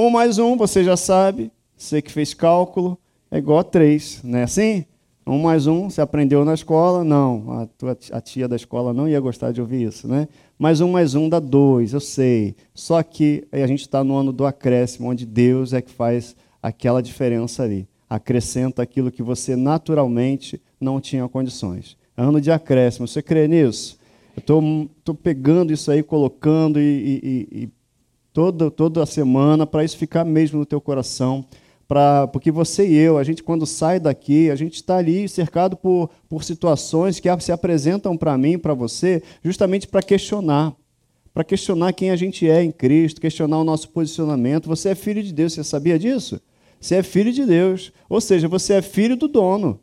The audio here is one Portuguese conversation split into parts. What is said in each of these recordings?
Um mais um, você já sabe, você que fez cálculo, é igual a três, não é assim? Um mais um, você aprendeu na escola? Não, a, tua, a tia da escola não ia gostar de ouvir isso, né? Mais um mais um dá dois, eu sei. Só que a gente está no ano do acréscimo, onde Deus é que faz aquela diferença ali. Acrescenta aquilo que você naturalmente não tinha condições. Ano de acréscimo, você crê nisso? Eu estou pegando isso aí, colocando e, e, e toda, toda a semana para isso ficar mesmo no teu coração. Pra, porque você e eu, a gente quando sai daqui, a gente está ali cercado por, por situações que se apresentam para mim, para você, justamente para questionar, para questionar quem a gente é em Cristo, questionar o nosso posicionamento. Você é filho de Deus, você sabia disso? Você é filho de Deus, ou seja, você é filho do dono.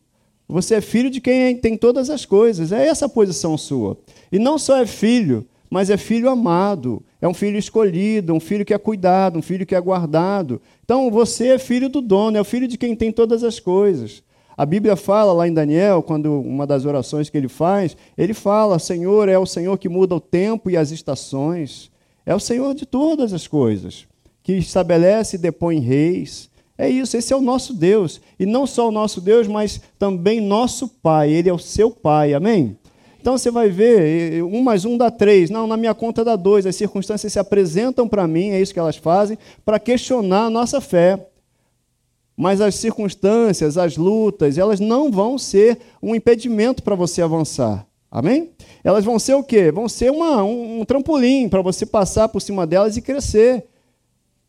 Você é filho de quem tem todas as coisas. É essa a posição sua. E não só é filho, mas é filho amado, é um filho escolhido, um filho que é cuidado, um filho que é guardado. Então você é filho do dono, é o filho de quem tem todas as coisas. A Bíblia fala lá em Daniel, quando uma das orações que ele faz, ele fala: Senhor é o Senhor que muda o tempo e as estações, é o Senhor de todas as coisas, que estabelece e depõe reis. É isso, esse é o nosso Deus. E não só o nosso Deus, mas também nosso Pai. Ele é o seu Pai, amém? Então você vai ver, um mais um dá três. Não, na minha conta dá dois. As circunstâncias se apresentam para mim, é isso que elas fazem, para questionar a nossa fé. Mas as circunstâncias, as lutas, elas não vão ser um impedimento para você avançar. Amém? Elas vão ser o quê? Vão ser uma, um, um trampolim para você passar por cima delas e crescer.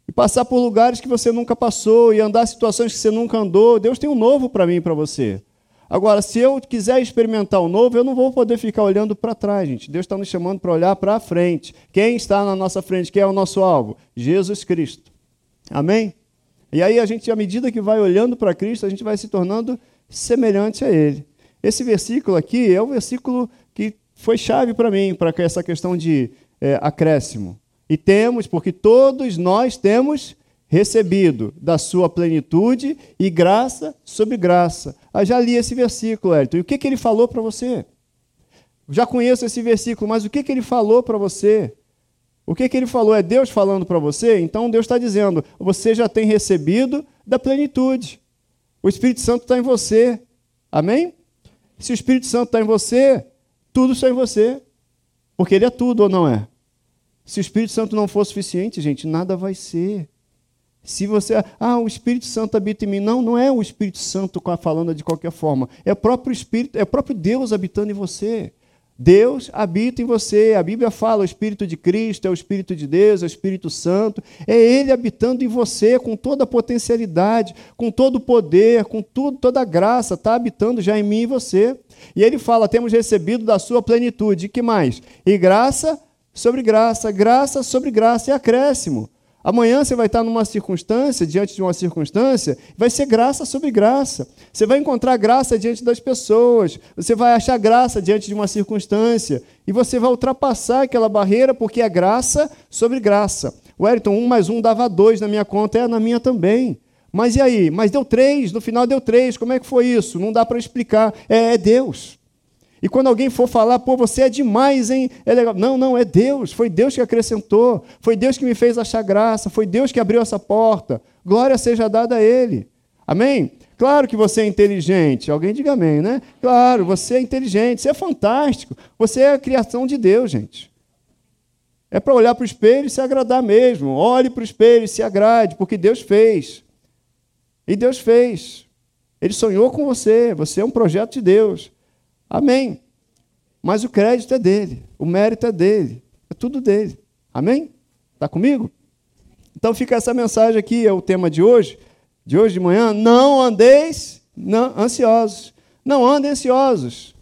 E passar por lugares que você nunca passou e andar situações que você nunca andou. Deus tem um novo para mim e para você. Agora, se eu quiser experimentar o novo, eu não vou poder ficar olhando para trás, gente. Deus está nos chamando para olhar para frente. Quem está na nossa frente? Quem é o nosso alvo? Jesus Cristo. Amém? E aí, a gente, à medida que vai olhando para Cristo, a gente vai se tornando semelhante a Ele. Esse versículo aqui é o versículo que foi chave para mim, para essa questão de é, acréscimo. E temos, porque todos nós temos recebido da sua plenitude e graça sobre graça. Ah, já li esse versículo, Elton. E o que, que ele falou para você? Já conheço esse versículo, mas o que, que ele falou para você? O que, que ele falou? É Deus falando para você? Então Deus está dizendo: você já tem recebido da plenitude. O Espírito Santo está em você. Amém? Se o Espírito Santo está em você, tudo está em você. Porque ele é tudo ou não é? Se o Espírito Santo não for suficiente, gente, nada vai ser. Se você, ah, o Espírito Santo habita em mim. Não, não é o Espírito Santo falando de qualquer forma. É o próprio Espírito, é o próprio Deus habitando em você. Deus habita em você. A Bíblia fala: o Espírito de Cristo é o Espírito de Deus, é o Espírito Santo. É Ele habitando em você com toda a potencialidade, com todo o poder, com tudo, toda a graça. Está habitando já em mim e você. E Ele fala: temos recebido da sua plenitude. E que mais? E graça sobre graça, graça sobre graça e acréscimo. Amanhã você vai estar numa circunstância, diante de uma circunstância, vai ser graça sobre graça. Você vai encontrar graça diante das pessoas, você vai achar graça diante de uma circunstância, e você vai ultrapassar aquela barreira porque é graça sobre graça. Wellington, um mais um dava dois na minha conta, é na minha também. Mas e aí? Mas deu três, no final deu três, como é que foi isso? Não dá para explicar. É, é Deus. E quando alguém for falar, pô, você é demais, hein? É legal. Não, não, é Deus. Foi Deus que acrescentou. Foi Deus que me fez achar graça. Foi Deus que abriu essa porta. Glória seja dada a Ele. Amém? Claro que você é inteligente. Alguém diga amém, né? Claro, você é inteligente. Você é fantástico. Você é a criação de Deus, gente. É para olhar para o espelho e se agradar mesmo. Olhe para o espelho e se agrade, porque Deus fez. E Deus fez. Ele sonhou com você. Você é um projeto de Deus. Amém. Mas o crédito é dele, o mérito é dele, é tudo dele. Amém? Está comigo? Então fica essa mensagem aqui, é o tema de hoje, de hoje de manhã. Não andeis não, ansiosos. Não andem ansiosos.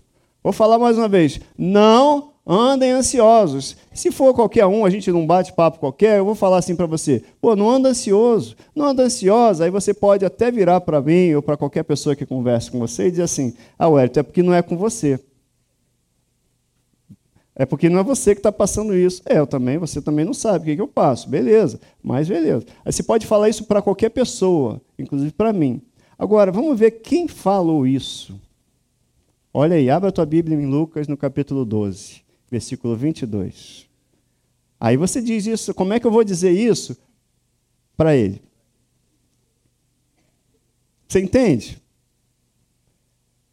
Vou falar mais uma vez. Não andem ansiosos. Se for qualquer um, a gente não bate papo qualquer, eu vou falar assim para você: pô, não anda ansioso, não anda ansiosa. Aí você pode até virar para mim ou para qualquer pessoa que converse com você e dizer assim: ah, Wellington, é porque não é com você. É porque não é você que está passando isso. É, eu também, você também não sabe o que, que eu passo. Beleza, mas beleza. Aí você pode falar isso para qualquer pessoa, inclusive para mim. Agora, vamos ver quem falou isso. Olha aí, abra a tua Bíblia em Lucas, no capítulo 12 versículo 22. Aí você diz isso, como é que eu vou dizer isso? para Ele. Você entende?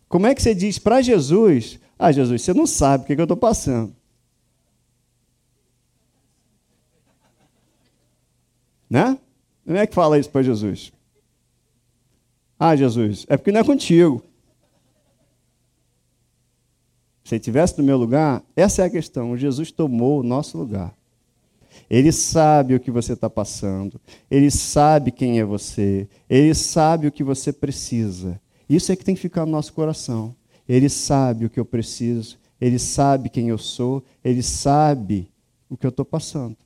Como é que você diz para Jesus: Ah, Jesus, você não sabe o que, que eu estou passando. Né? Como é que fala isso para Jesus? Ah, Jesus, é porque não é contigo. Se ele estivesse no meu lugar, essa é a questão. Jesus tomou o nosso lugar. Ele sabe o que você está passando. Ele sabe quem é você. Ele sabe o que você precisa. Isso é que tem que ficar no nosso coração. Ele sabe o que eu preciso. Ele sabe quem eu sou. Ele sabe o que eu estou passando.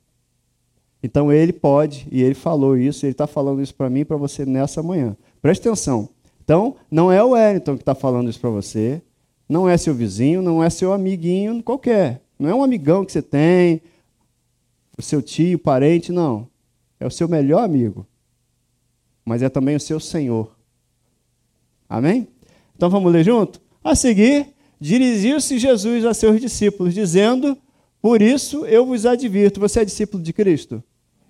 Então ele pode, e ele falou isso, ele está falando isso para mim e para você nessa manhã. Preste atenção. Então, não é o Wellington que está falando isso para você, não é seu vizinho, não é seu amiguinho qualquer, não é um amigão que você tem, o seu tio, parente, não. É o seu melhor amigo, mas é também o seu Senhor. Amém? Então vamos ler junto? A seguir, dirigiu-se Jesus a seus discípulos, dizendo: Por isso eu vos advirto, você é discípulo de Cristo?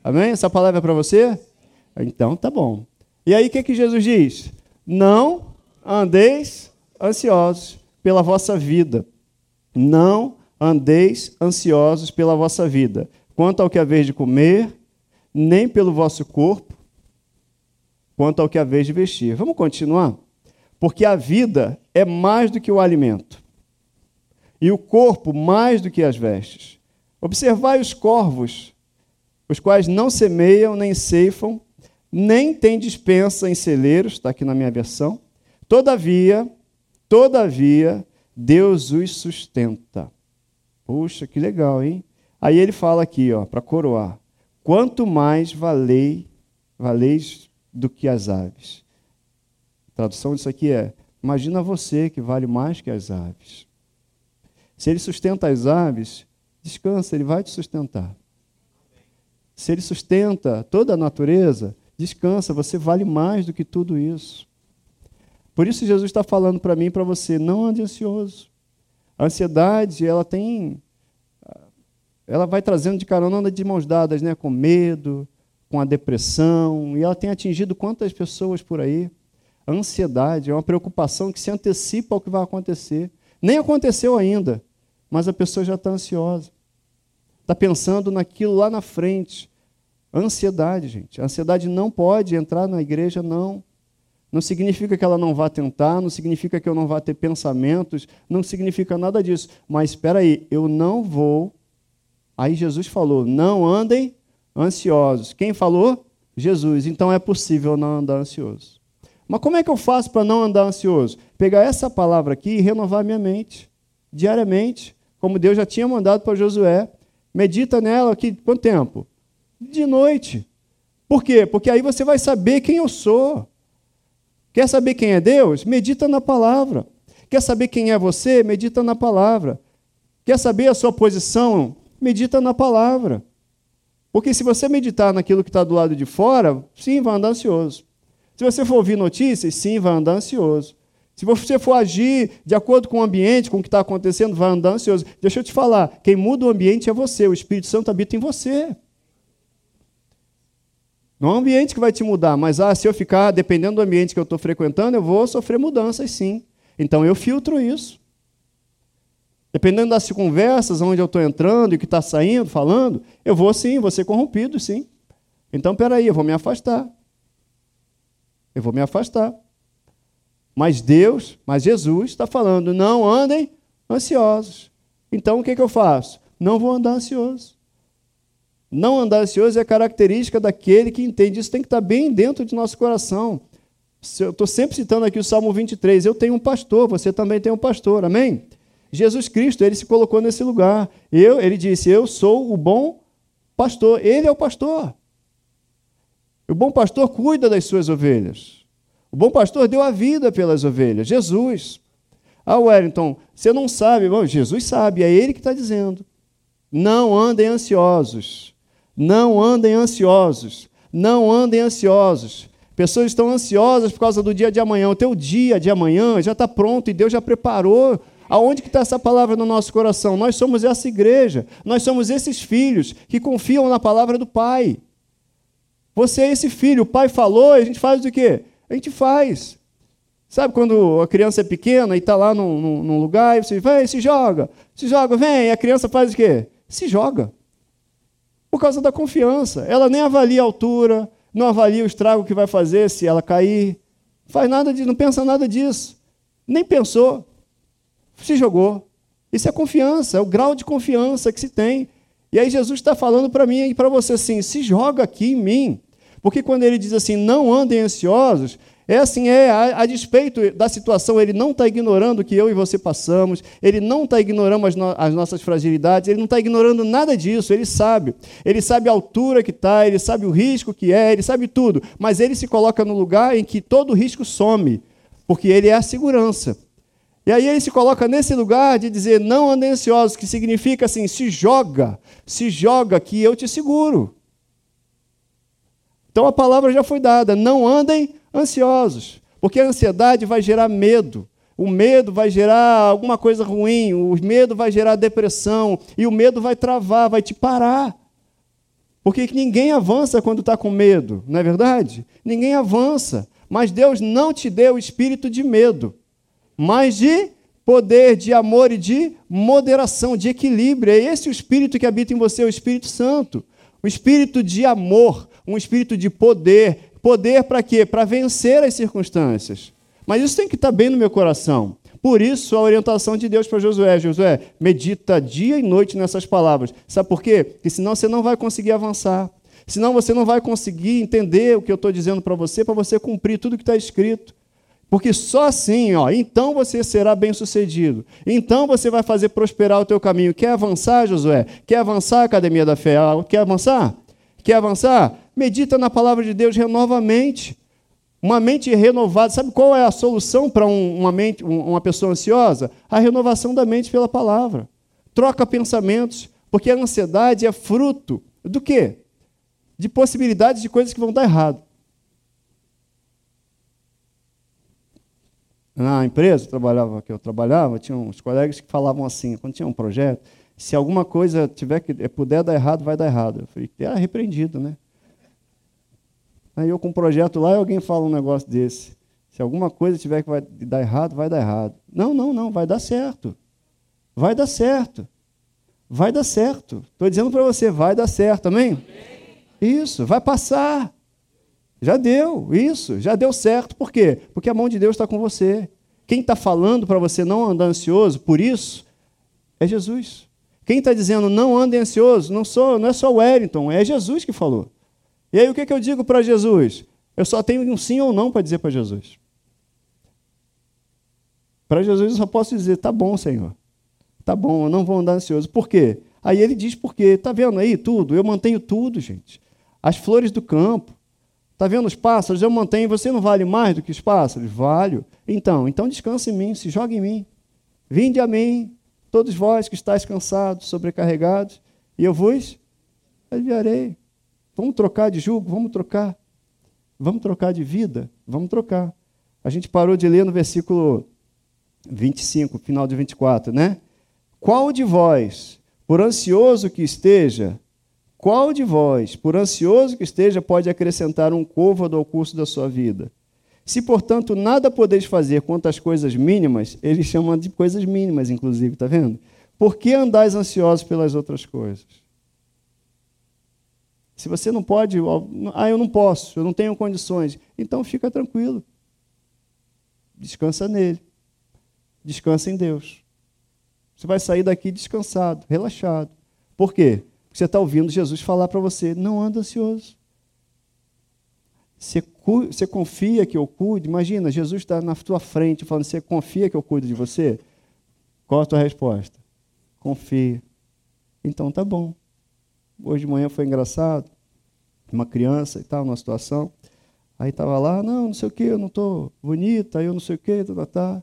Amém? Essa palavra é para você? Então tá bom. E aí o que, que Jesus diz? Não andeis ansiosos pela vossa vida. Não andeis ansiosos pela vossa vida, quanto ao que haveis de comer, nem pelo vosso corpo, quanto ao que haveis de vestir. Vamos continuar? Porque a vida é mais do que o alimento, e o corpo mais do que as vestes. Observai os corvos, os quais não semeiam nem ceifam, nem têm dispensa em celeiros, está aqui na minha versão. Todavia, todavia, Deus os sustenta. Puxa, que legal, hein? Aí ele fala aqui, ó, para coroar: quanto mais valei, valeis do que as aves. A tradução disso aqui é: imagina você que vale mais que as aves. Se ele sustenta as aves, descansa, ele vai te sustentar. Se ele sustenta toda a natureza, descansa, você vale mais do que tudo isso. Por isso Jesus está falando para mim e para você, não ande ansioso. A ansiedade, ela tem ela vai trazendo de carona de mãos dadas, né, com medo, com a depressão, e ela tem atingido quantas pessoas por aí? A ansiedade é uma preocupação que se antecipa ao que vai acontecer. Nem aconteceu ainda, mas a pessoa já está ansiosa está pensando naquilo lá na frente. Ansiedade, gente. A ansiedade não pode entrar na igreja, não. Não significa que ela não vá tentar, não significa que eu não vá ter pensamentos, não significa nada disso. Mas espera aí, eu não vou. Aí Jesus falou: não andem ansiosos. Quem falou? Jesus. Então é possível não andar ansioso. Mas como é que eu faço para não andar ansioso? Pegar essa palavra aqui e renovar minha mente diariamente, como Deus já tinha mandado para Josué. Medita nela aqui quanto tempo? De noite. Por quê? Porque aí você vai saber quem eu sou. Quer saber quem é Deus? Medita na palavra. Quer saber quem é você? Medita na palavra. Quer saber a sua posição? Medita na palavra. Porque se você meditar naquilo que está do lado de fora, sim, vai andar ansioso. Se você for ouvir notícias, sim, vai andar ansioso. Se você for agir de acordo com o ambiente, com o que está acontecendo, vai andar ansioso. Deixa eu te falar: quem muda o ambiente é você, o Espírito Santo habita em você. Não é o ambiente que vai te mudar, mas ah, se eu ficar dependendo do ambiente que eu estou frequentando, eu vou sofrer mudanças sim. Então eu filtro isso. Dependendo das conversas, onde eu estou entrando e o que está saindo, falando, eu vou sim, vou ser corrompido, sim. Então, peraí, eu vou me afastar. Eu vou me afastar. Mas Deus, mas Jesus está falando: não andem ansiosos. Então o que, que eu faço? Não vou andar ansioso. Não andar ansioso é característica daquele que entende. Isso tem que estar bem dentro de nosso coração. Eu estou sempre citando aqui o Salmo 23. Eu tenho um pastor, você também tem um pastor, amém? Jesus Cristo, ele se colocou nesse lugar. Eu, ele disse: Eu sou o bom pastor. Ele é o pastor. O bom pastor cuida das suas ovelhas. O bom pastor deu a vida pelas ovelhas, Jesus. Ah, Wellington, você não sabe. Bom, Jesus sabe, é Ele que está dizendo. Não andem ansiosos. Não andem ansiosos. Não andem ansiosos. Pessoas estão ansiosas por causa do dia de amanhã. O teu dia de amanhã já está pronto e Deus já preparou. Aonde que está essa palavra no nosso coração? Nós somos essa igreja. Nós somos esses filhos que confiam na palavra do Pai. Você é esse filho, o pai falou, a gente faz o quê? A gente faz. Sabe quando a criança é pequena e está lá num, num, num, lugar e você vai, se joga, se joga, vem, e a criança faz o quê? Se joga. Por causa da confiança. Ela nem avalia a altura, não avalia o estrago que vai fazer se ela cair. Faz nada de, não pensa nada disso. Nem pensou. Se jogou. Isso é confiança, é o grau de confiança que se tem. E aí Jesus está falando para mim e para você assim: se joga aqui em mim. Porque quando ele diz assim, não andem ansiosos, é assim, é, a, a despeito da situação, ele não está ignorando o que eu e você passamos, ele não está ignorando as, no, as, nossas fragilidades, ele não está ignorando nada disso, ele sabe. Ele sabe a altura que está, ele sabe o risco que é, ele sabe tudo, mas ele se coloca no lugar em que todo risco some, porque ele é a segurança. E aí ele se coloca nesse lugar de dizer, não andem ansiosos, que significa assim, se joga, se joga que eu te seguro. Então a palavra já foi dada, não andem ansiosos, porque a ansiedade vai gerar medo. O medo vai gerar alguma coisa ruim, o medo vai gerar depressão, e o medo vai travar, vai te parar. Porque ninguém avança quando está com medo, não é verdade? Ninguém avança. Mas Deus não te deu o espírito de medo, mas de poder, de amor e de moderação, de equilíbrio. É esse o espírito que habita em você, o Espírito Santo. O espírito de amor, um espírito de poder, Poder para quê? Para vencer as circunstâncias. Mas isso tem que estar bem no meu coração. Por isso, a orientação de Deus para Josué: Josué, medita dia e noite nessas palavras. Sabe por quê? Porque senão você não vai conseguir avançar. Senão você não vai conseguir entender o que eu estou dizendo para você, para você cumprir tudo que está escrito. Porque só assim, ó, então você será bem-sucedido. Então você vai fazer prosperar o teu caminho. Quer avançar, Josué? Quer avançar, Academia da Fé? Quer avançar? Quer avançar? Medita na palavra de Deus, renova a mente. Uma mente renovada, sabe qual é a solução para um, uma, mente, uma pessoa ansiosa? A renovação da mente pela palavra. Troca pensamentos, porque a ansiedade é fruto do quê? De possibilidades de coisas que vão dar errado. Na empresa eu trabalhava, que eu trabalhava, tinha uns colegas que falavam assim, quando tinha um projeto, se alguma coisa tiver que puder dar errado, vai dar errado. Eu falei, é repreendido, né? Aí eu com um projeto lá e alguém fala um negócio desse. Se alguma coisa tiver que vai dar errado, vai dar errado. Não, não, não, vai dar certo. Vai dar certo. Vai dar certo. Estou dizendo para você, vai dar certo, amém? Isso, vai passar. Já deu, isso, já deu certo. Por quê? Porque a mão de Deus está com você. Quem está falando para você não andar ansioso, por isso, é Jesus. Quem está dizendo não ande ansioso, não, sou, não é só Wellington, é Jesus que falou. E aí o que, que eu digo para Jesus? Eu só tenho um sim ou não para dizer para Jesus. Para Jesus eu só posso dizer, tá bom, Senhor. Tá bom, eu não vou andar ansioso. Por quê? Aí ele diz por quê. Tá vendo aí tudo? Eu mantenho tudo, gente. As flores do campo. Tá vendo os pássaros? Eu mantenho. Você não vale mais do que os pássaros? Valho. Então, então descanse em mim, se jogue em mim. Vinde a mim, todos vós que estáis cansados, sobrecarregados, e eu vos aliviarei. Vamos trocar de jugo? Vamos trocar. Vamos trocar de vida? Vamos trocar. A gente parou de ler no versículo 25, final de 24, né? Qual de vós, por ansioso que esteja, qual de vós, por ansioso que esteja, pode acrescentar um côvado ao curso da sua vida? Se, portanto, nada podeis fazer quanto às coisas mínimas, ele chama de coisas mínimas, inclusive, está vendo? Por que andais ansiosos pelas outras coisas? Se você não pode, ah, eu não posso, eu não tenho condições, então fica tranquilo. Descansa nele. Descansa em Deus. Você vai sair daqui descansado, relaxado. Por quê? Porque você está ouvindo Jesus falar para você: não anda ansioso. Você, você confia que eu cuido? Imagina, Jesus está na tua frente falando: você confia que eu cuido de você? Qual a tua resposta? Confia. Então tá bom. Hoje de manhã foi engraçado. Uma criança e tal, numa situação. Aí estava lá, não, não sei o que, eu não estou bonita, eu não sei o que, tá, tá, tá.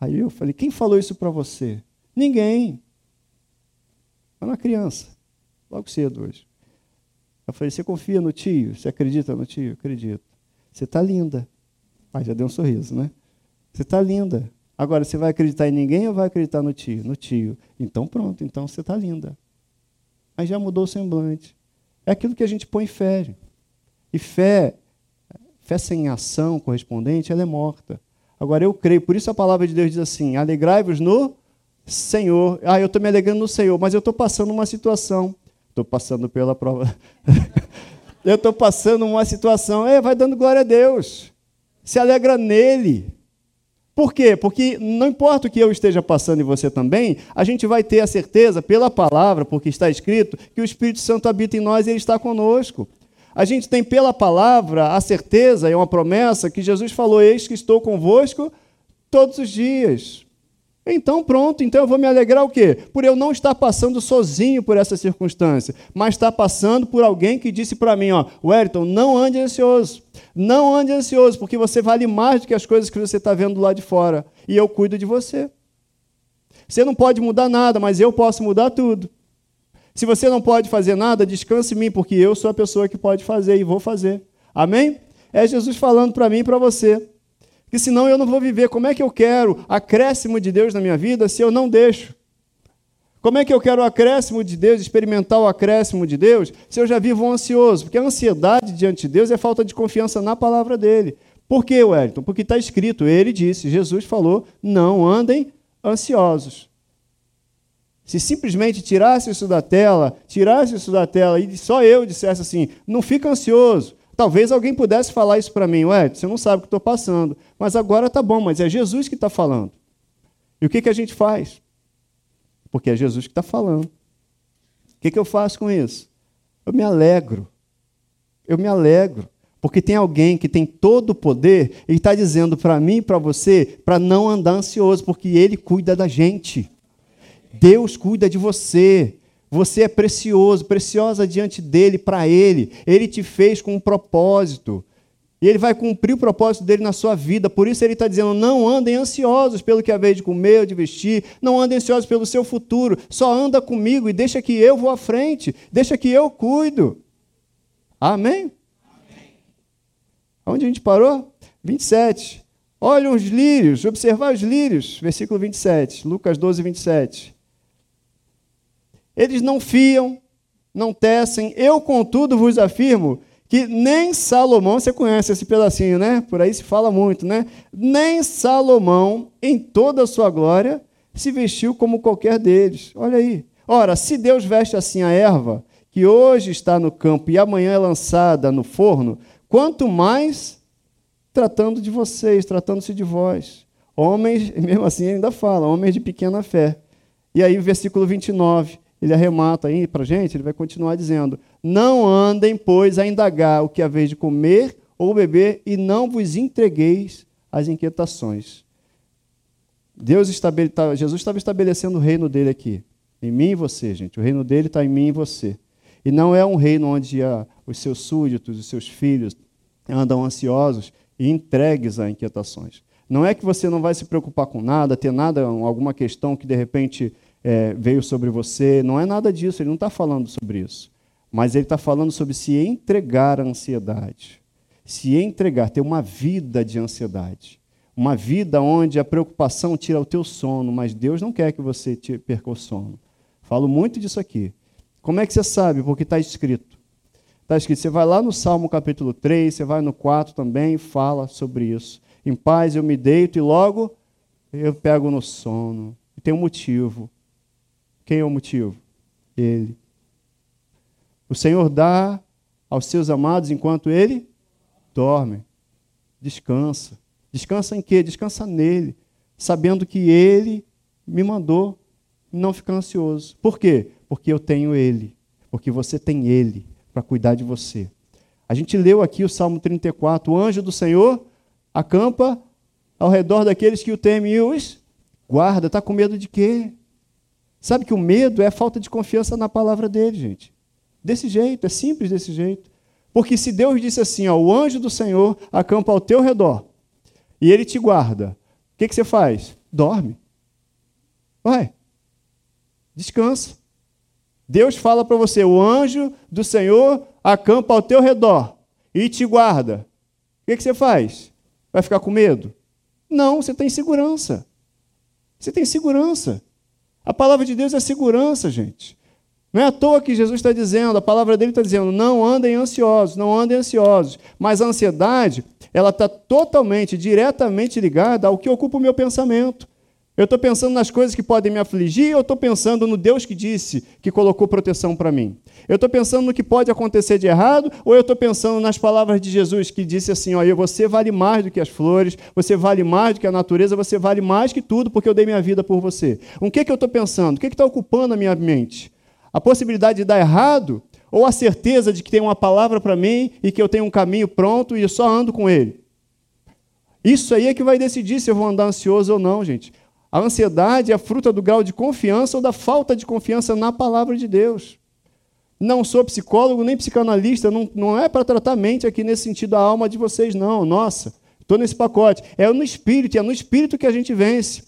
Aí eu falei, quem falou isso para você? Ninguém. Era uma criança, logo cedo hoje. Eu falei, você confia no tio? Você acredita no tio? Acredito. Você está linda. Aí já deu um sorriso, né? Você está linda. Agora, você vai acreditar em ninguém ou vai acreditar no tio? No tio. Então pronto, então você está linda. Aí já mudou o semblante. É aquilo que a gente põe fé. E fé, fé sem ação correspondente, ela é morta. Agora eu creio, por isso a palavra de Deus diz assim: alegrai-vos no Senhor. Ah, eu estou me alegrando no Senhor, mas eu estou passando uma situação. Estou passando pela prova. eu estou passando uma situação. É, vai dando glória a Deus. Se alegra nele. Por quê? Porque não importa o que eu esteja passando e você também, a gente vai ter a certeza, pela palavra, porque está escrito, que o Espírito Santo habita em nós e ele está conosco. A gente tem pela palavra a certeza, é uma promessa, que Jesus falou: Eis que estou convosco todos os dias. Então, pronto, então eu vou me alegrar o quê? Por eu não estar passando sozinho por essa circunstância, mas estar passando por alguém que disse para mim, ó, Wellington, não ande ansioso. Não ande ansioso, porque você vale mais do que as coisas que você está vendo lá de fora. E eu cuido de você. Você não pode mudar nada, mas eu posso mudar tudo. Se você não pode fazer nada, descanse em mim, porque eu sou a pessoa que pode fazer e vou fazer. Amém? É Jesus falando para mim e para você. Porque senão eu não vou viver. Como é que eu quero acréscimo de Deus na minha vida se eu não deixo? Como é que eu quero o acréscimo de Deus, experimentar o acréscimo de Deus, se eu já vivo ansioso? Porque a ansiedade diante de Deus é falta de confiança na palavra dele. Por quê, Wellington? Porque está escrito, ele disse, Jesus falou, não andem ansiosos. Se simplesmente tirasse isso da tela, tirasse isso da tela e só eu dissesse assim, não fica ansioso, Talvez alguém pudesse falar isso para mim, ué, você não sabe o que estou passando. Mas agora tá bom, mas é Jesus que está falando. E o que, que a gente faz? Porque é Jesus que está falando. O que, que eu faço com isso? Eu me alegro. Eu me alegro. Porque tem alguém que tem todo o poder e está dizendo para mim e para você para não andar ansioso, porque ele cuida da gente. Deus cuida de você. Você é precioso, preciosa diante dele, para ele. Ele te fez com um propósito. E ele vai cumprir o propósito dele na sua vida. Por isso ele está dizendo: não andem ansiosos pelo que haver de comer ou de vestir. Não andem ansiosos pelo seu futuro. Só anda comigo e deixa que eu vou à frente. Deixa que eu cuido. Amém? Amém. Onde a gente parou? 27. Olha os lírios, observar os lírios. Versículo 27. Lucas 12, 27. Eles não fiam, não tecem. Eu, contudo, vos afirmo que nem Salomão, você conhece esse pedacinho, né? Por aí se fala muito, né? Nem Salomão, em toda a sua glória, se vestiu como qualquer deles. Olha aí. Ora, se Deus veste assim a erva, que hoje está no campo e amanhã é lançada no forno, quanto mais tratando de vocês, tratando-se de vós. Homens, mesmo assim ainda fala, homens de pequena fé. E aí, versículo 29 ele arremata aí para gente, ele vai continuar dizendo: Não andem, pois, a indagar o que é vez de comer ou beber, e não vos entregueis às inquietações. Deus estabele, Jesus estava estabelecendo o reino dele aqui, em mim e você, gente. O reino dele está em mim e você. E não é um reino onde ah, os seus súditos, os seus filhos andam ansiosos e entregues a inquietações. Não é que você não vai se preocupar com nada, ter nada, alguma questão que de repente é, veio sobre você. Não é nada disso, ele não está falando sobre isso. Mas ele está falando sobre se entregar à ansiedade. Se entregar, ter uma vida de ansiedade. Uma vida onde a preocupação tira o teu sono, mas Deus não quer que você perca o sono. Falo muito disso aqui. Como é que você sabe? Porque está escrito. Está escrito, você vai lá no Salmo capítulo 3, você vai no 4 também e fala sobre isso. Em paz eu me deito e logo eu pego no sono. E tem um motivo. Quem é o motivo? Ele. O Senhor dá aos seus amados enquanto ele dorme. Descansa. Descansa em quê? Descansa nele, sabendo que ele me mandou não ficar ansioso. Por quê? Porque eu tenho ele. Porque você tem ele para cuidar de você. A gente leu aqui o Salmo 34. O anjo do Senhor acampa ao redor daqueles que o temem e os guarda. Está com medo de quê? Sabe que o medo é a falta de confiança na palavra dele, gente. Desse jeito, é simples desse jeito. Porque se Deus disse assim, ó, o anjo do Senhor acampa ao teu redor e ele te guarda, o que, que você faz? Dorme. Vai. Descansa. Deus fala para você, o anjo do Senhor acampa ao teu redor e te guarda. O que, que você faz? Vai ficar com medo? Não, você tem segurança. Você tem segurança. A palavra de Deus é segurança, gente. Não é à toa que Jesus está dizendo, a palavra dele está dizendo, não andem ansiosos, não andem ansiosos. Mas a ansiedade, ela está totalmente, diretamente ligada ao que ocupa o meu pensamento. Eu estou pensando nas coisas que podem me afligir, ou estou pensando no Deus que disse que colocou proteção para mim? Eu estou pensando no que pode acontecer de errado, ou eu estou pensando nas palavras de Jesus que disse assim: olha, você vale mais do que as flores, você vale mais do que a natureza, você vale mais que tudo, porque eu dei minha vida por você. O que, que eu estou pensando? O que está ocupando a minha mente? A possibilidade de dar errado, ou a certeza de que tem uma palavra para mim e que eu tenho um caminho pronto e eu só ando com ele? Isso aí é que vai decidir se eu vou andar ansioso ou não, gente. A ansiedade é fruta do grau de confiança ou da falta de confiança na palavra de Deus. Não sou psicólogo nem psicanalista, não, não é para tratar mente aqui nesse sentido, a alma de vocês, não. Nossa, estou nesse pacote. É no espírito, é no espírito que a gente vence.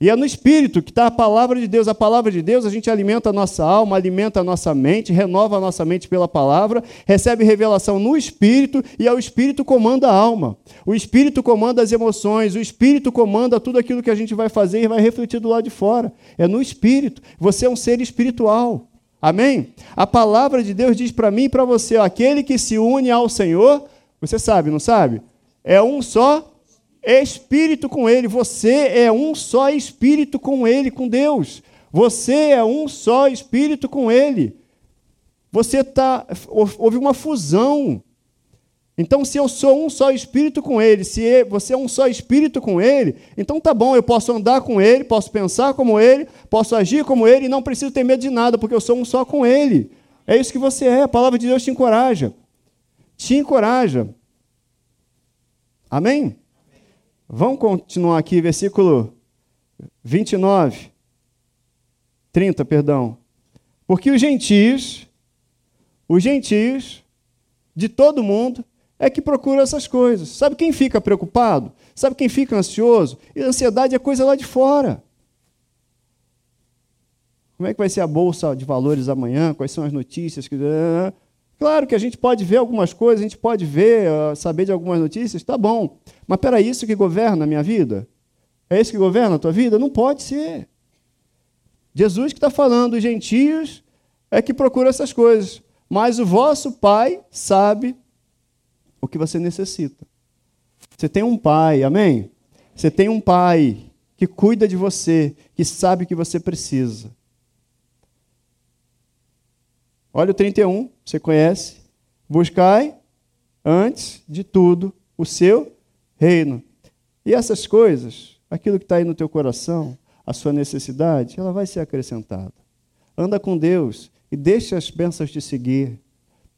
E é no Espírito que está a palavra de Deus. A palavra de Deus, a gente alimenta a nossa alma, alimenta a nossa mente, renova a nossa mente pela palavra, recebe revelação no Espírito e é o Espírito comanda a alma. O Espírito comanda as emoções, o Espírito comanda tudo aquilo que a gente vai fazer e vai refletir do lado de fora. É no Espírito. Você é um ser espiritual. Amém? A palavra de Deus diz para mim e para você: ó, aquele que se une ao Senhor, você sabe, não sabe? É um só espírito com Ele. Você é um só espírito com Ele, com Deus. Você é um só espírito com Ele. Você tá, houve uma fusão. Então, se eu sou um só espírito com Ele, se você é um só espírito com Ele, então tá bom, eu posso andar com Ele, posso pensar como Ele, posso agir como Ele, e não preciso ter medo de nada, porque eu sou um só com Ele. É isso que você é, a palavra de Deus te encoraja. Te encoraja. Amém? Vamos continuar aqui, versículo 29, 30, perdão. Porque os gentios, os gentios de todo mundo, é que procuram essas coisas. Sabe quem fica preocupado? Sabe quem fica ansioso? E ansiedade é coisa lá de fora. Como é que vai ser a bolsa de valores amanhã? Quais são as notícias? Claro que a gente pode ver algumas coisas, a gente pode ver, ah, saber de algumas notícias, tá bom. Mas espera, isso que governa a minha vida? É isso que governa a tua vida? Não pode ser. Jesus que está falando, os gentios é que procuram essas coisas. Mas o vosso Pai sabe o que você necessita. Você tem um Pai, amém? Você tem um Pai que cuida de você, que sabe o que você precisa. Olha o 31, você conhece. Buscai, antes de tudo, o seu reino. E essas coisas, aquilo que está aí no teu coração, a sua necessidade, ela vai ser acrescentada. Anda com Deus e deixa as bênçãos te seguir.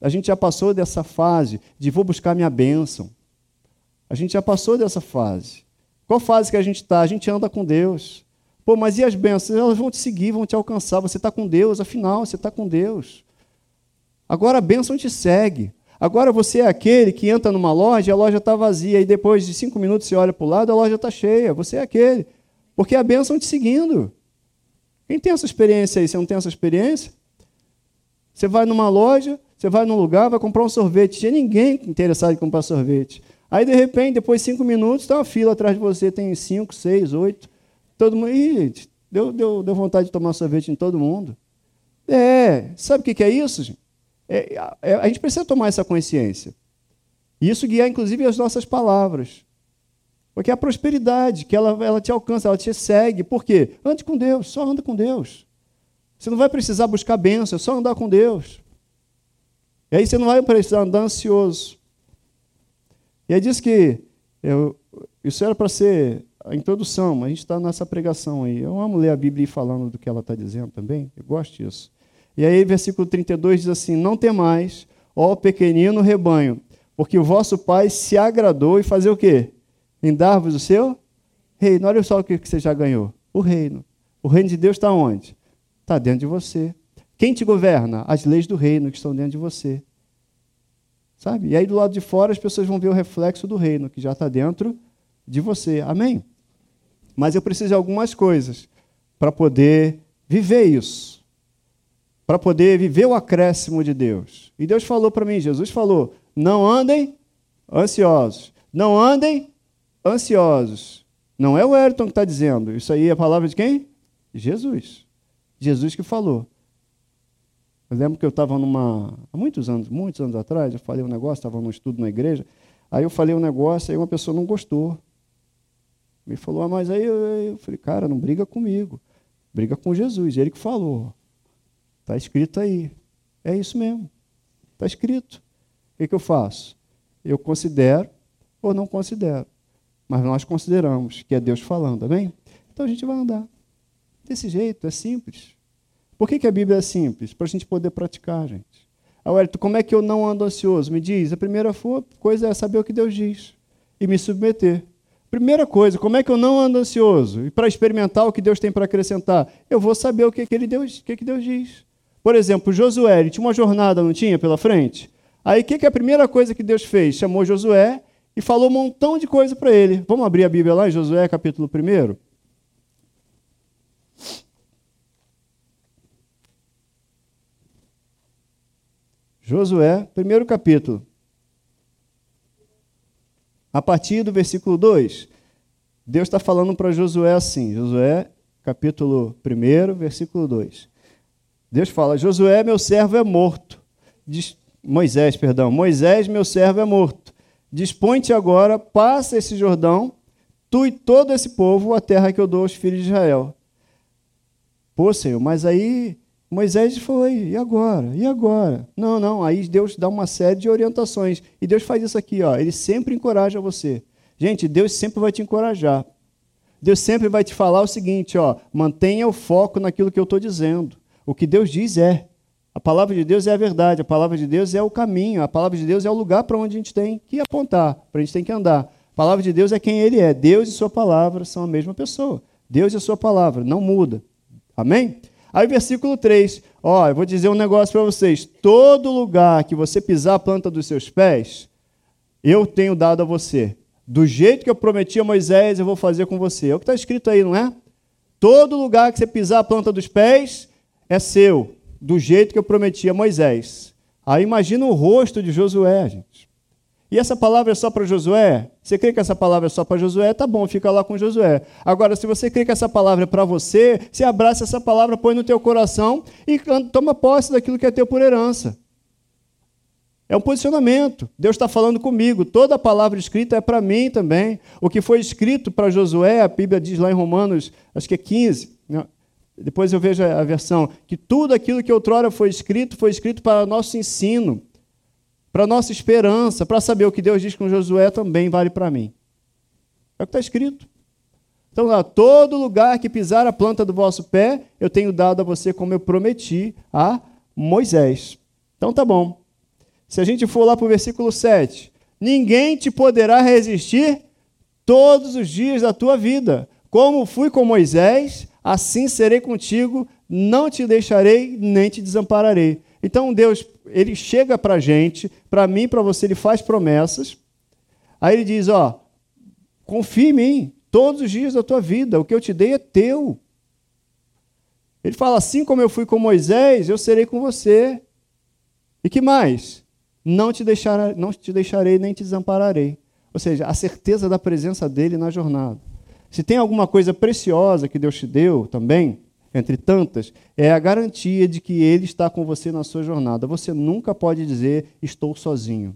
A gente já passou dessa fase de vou buscar minha bênção. A gente já passou dessa fase. Qual fase que a gente está? A gente anda com Deus. Pô, mas e as bênçãos? Elas vão te seguir, vão te alcançar. Você está com Deus, afinal, você está com Deus. Agora a bênção te segue. Agora você é aquele que entra numa loja e a loja está vazia, e depois de cinco minutos você olha para o lado a loja está cheia. Você é aquele. Porque a bênção te seguindo. Quem tem essa experiência aí? Você não tem essa experiência? Você vai numa loja, você vai num lugar, vai comprar um sorvete. Tinha ninguém interessado em comprar sorvete. Aí, de repente, depois de cinco minutos, está uma fila atrás de você, tem cinco, seis, oito. Todo mundo. Ih, deu, deu, deu vontade de tomar sorvete em todo mundo. É, sabe o que é isso, gente? É, é, a gente precisa tomar essa consciência. E isso guiar, inclusive, as nossas palavras. Porque a prosperidade, que ela, ela te alcança, ela te segue. Por quê? Ande com Deus, só anda com Deus. Você não vai precisar buscar bênção, é só andar com Deus. E aí você não vai precisar andar ansioso. E aí diz que eu, isso era para ser a introdução, mas a gente está nessa pregação aí. Eu amo ler a Bíblia e falando do que ela está dizendo também. Eu gosto disso. E aí, versículo 32 diz assim: Não temais, ó pequenino rebanho, porque o vosso Pai se agradou em fazer o quê? Em dar-vos o seu reino. Olha só o que você já ganhou: o reino. O reino de Deus está onde? Está dentro de você. Quem te governa? As leis do reino que estão dentro de você. Sabe? E aí do lado de fora as pessoas vão ver o reflexo do reino que já está dentro de você. Amém? Mas eu preciso de algumas coisas para poder viver isso para poder viver o acréscimo de Deus. E Deus falou para mim, Jesus falou: não andem ansiosos. Não andem ansiosos. Não é o Ayrton que está dizendo. Isso aí é a palavra de quem? Jesus. Jesus que falou. Eu lembro que eu estava numa. Há muitos anos, muitos anos atrás, eu falei um negócio, estava num estudo na igreja. Aí eu falei um negócio, aí uma pessoa não gostou. Me falou, ah, mas aí eu, eu falei, cara, não briga comigo. Briga com Jesus. Ele que falou. Está escrito aí. É isso mesmo. Está escrito. O que, que eu faço? Eu considero ou não considero. Mas nós consideramos que é Deus falando, amém? Então a gente vai andar. Desse jeito, é simples. Por que, que a Bíblia é simples? Para a gente poder praticar, gente. Ah, Wellington, como é que eu não ando ansioso? Me diz. A primeira coisa é saber o que Deus diz e me submeter. Primeira coisa, como é que eu não ando ansioso? E para experimentar o que Deus tem para acrescentar, eu vou saber o que, que, ele Deus, o que, que Deus diz. Por exemplo, Josué, ele tinha uma jornada, não tinha, pela frente? Aí o que, que é a primeira coisa que Deus fez? Chamou Josué e falou um montão de coisa para ele. Vamos abrir a Bíblia lá em Josué, capítulo 1? Josué, primeiro capítulo. A partir do versículo 2, Deus está falando para Josué assim, Josué, capítulo 1, versículo 2. Deus fala: Josué, meu servo, é morto. Diz, Moisés, perdão, Moisés, meu servo, é morto. Dispõe-te agora, passa esse Jordão, tu e todo esse povo, a terra que eu dou aos filhos de Israel. Pô, Senhor, mas aí Moisés foi, e agora? E agora? Não, não, aí Deus dá uma série de orientações. E Deus faz isso aqui, ó, ele sempre encoraja você. Gente, Deus sempre vai te encorajar. Deus sempre vai te falar o seguinte, ó, mantenha o foco naquilo que eu estou dizendo. O que Deus diz é. A palavra de Deus é a verdade, a palavra de Deus é o caminho, a palavra de Deus é o lugar para onde a gente tem que apontar, para a gente tem que andar. A palavra de Deus é quem ele é. Deus e sua palavra são a mesma pessoa. Deus e sua palavra, não muda. Amém? Aí, versículo 3. Ó, eu vou dizer um negócio para vocês. Todo lugar que você pisar a planta dos seus pés, eu tenho dado a você. Do jeito que eu prometi a Moisés, eu vou fazer com você. É o que está escrito aí, não é? Todo lugar que você pisar a planta dos pés é seu, do jeito que eu prometi a Moisés. Aí imagina o rosto de Josué, gente. E essa palavra é só para Josué? Você crê que essa palavra é só para Josué? Tá bom, fica lá com Josué. Agora, se você crê que essa palavra é para você, se abraça essa palavra, põe no teu coração e toma posse daquilo que é teu por herança. É um posicionamento. Deus está falando comigo. Toda a palavra escrita é para mim também. O que foi escrito para Josué, a Bíblia diz lá em Romanos, acho que é 15. Depois eu vejo a versão. Que tudo aquilo que outrora foi escrito, foi escrito para nosso ensino para nossa esperança, para saber o que Deus diz com Josué também vale para mim. É o que está escrito. Então, lá, todo lugar que pisar a planta do vosso pé, eu tenho dado a você como eu prometi a Moisés. Então, tá bom. Se a gente for lá para o versículo 7, ninguém te poderá resistir todos os dias da tua vida. Como fui com Moisés, assim serei contigo, não te deixarei nem te desampararei. Então Deus, ele chega para a gente, para mim, para você, ele faz promessas. Aí ele diz, ó, confia em mim todos os dias da tua vida, o que eu te dei é teu. Ele fala, assim como eu fui com Moisés, eu serei com você. E que mais? Não te, deixar, não te deixarei nem te desampararei. Ou seja, a certeza da presença dele na jornada. Se tem alguma coisa preciosa que Deus te deu também, entre tantas, é a garantia de que Ele está com você na sua jornada. Você nunca pode dizer, estou sozinho.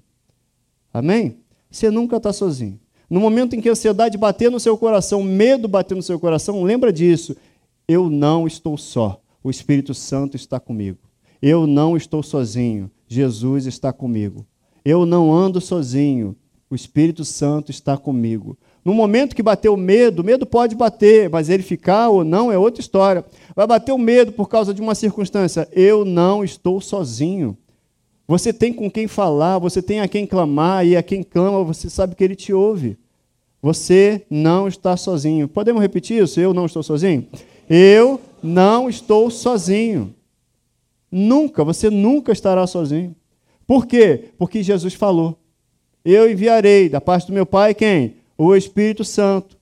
Amém? Você nunca está sozinho. No momento em que a ansiedade bater no seu coração, medo bater no seu coração, lembra disso. Eu não estou só. O Espírito Santo está comigo. Eu não estou sozinho. Jesus está comigo. Eu não ando sozinho. O Espírito Santo está comigo. No momento que bater o medo, o medo pode bater, mas ele ficar ou não é outra história. Vai bater o medo por causa de uma circunstância. Eu não estou sozinho. Você tem com quem falar, você tem a quem clamar, e a quem clama, você sabe que ele te ouve. Você não está sozinho. Podemos repetir isso? Eu não estou sozinho? Eu não estou sozinho. Nunca, você nunca estará sozinho. Por quê? Porque Jesus falou: Eu enviarei da parte do meu Pai quem? O Espírito Santo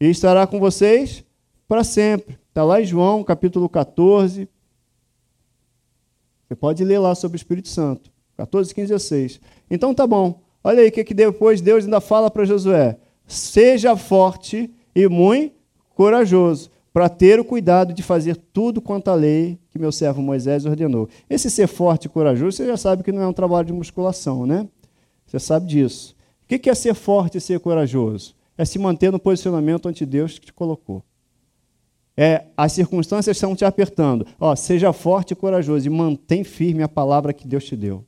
e estará com vocês para sempre. Está lá em João, capítulo 14. Você pode ler lá sobre o Espírito Santo. 14, 15 a 6. Então tá bom. Olha aí o que, que depois Deus ainda fala para Josué. Seja forte e muito corajoso. para ter o cuidado de fazer tudo quanto a lei que meu servo Moisés ordenou. Esse ser forte e corajoso, você já sabe que não é um trabalho de musculação, né? Você sabe disso. O que é ser forte e ser corajoso? É se manter no posicionamento ante Deus te colocou. É, as circunstâncias estão te apertando. Ó, seja forte e corajoso e mantém firme a palavra que Deus te deu.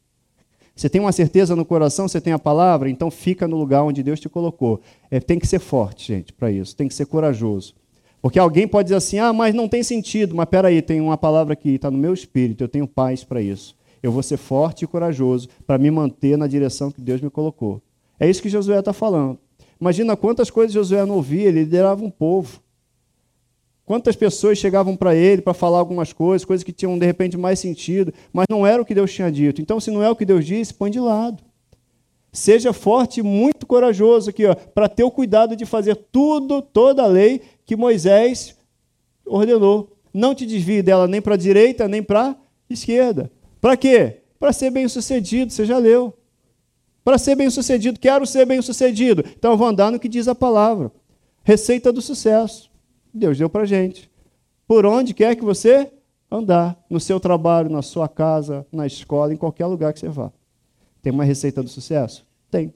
Você tem uma certeza no coração, você tem a palavra, então fica no lugar onde Deus te colocou. É, tem que ser forte, gente, para isso. Tem que ser corajoso. Porque alguém pode dizer assim, ah, mas não tem sentido. Mas peraí, tem uma palavra que está no meu espírito, eu tenho paz para isso. Eu vou ser forte e corajoso para me manter na direção que Deus me colocou. É isso que Josué está falando. Imagina quantas coisas Josué não ouvia, ele liderava um povo. Quantas pessoas chegavam para ele para falar algumas coisas, coisas que tinham de repente mais sentido, mas não era o que Deus tinha dito. Então, se não é o que Deus disse, põe de lado. Seja forte e muito corajoso aqui, para ter o cuidado de fazer tudo, toda a lei que Moisés ordenou. Não te desvie dela nem para a direita, nem para a esquerda. Para quê? Para ser bem-sucedido, você já leu. Para ser bem-sucedido, quero ser bem-sucedido. Então, vou andar no que diz a palavra. Receita do sucesso. Deus deu para gente. Por onde quer que você andar, no seu trabalho, na sua casa, na escola, em qualquer lugar que você vá. Tem uma receita do sucesso? Tem.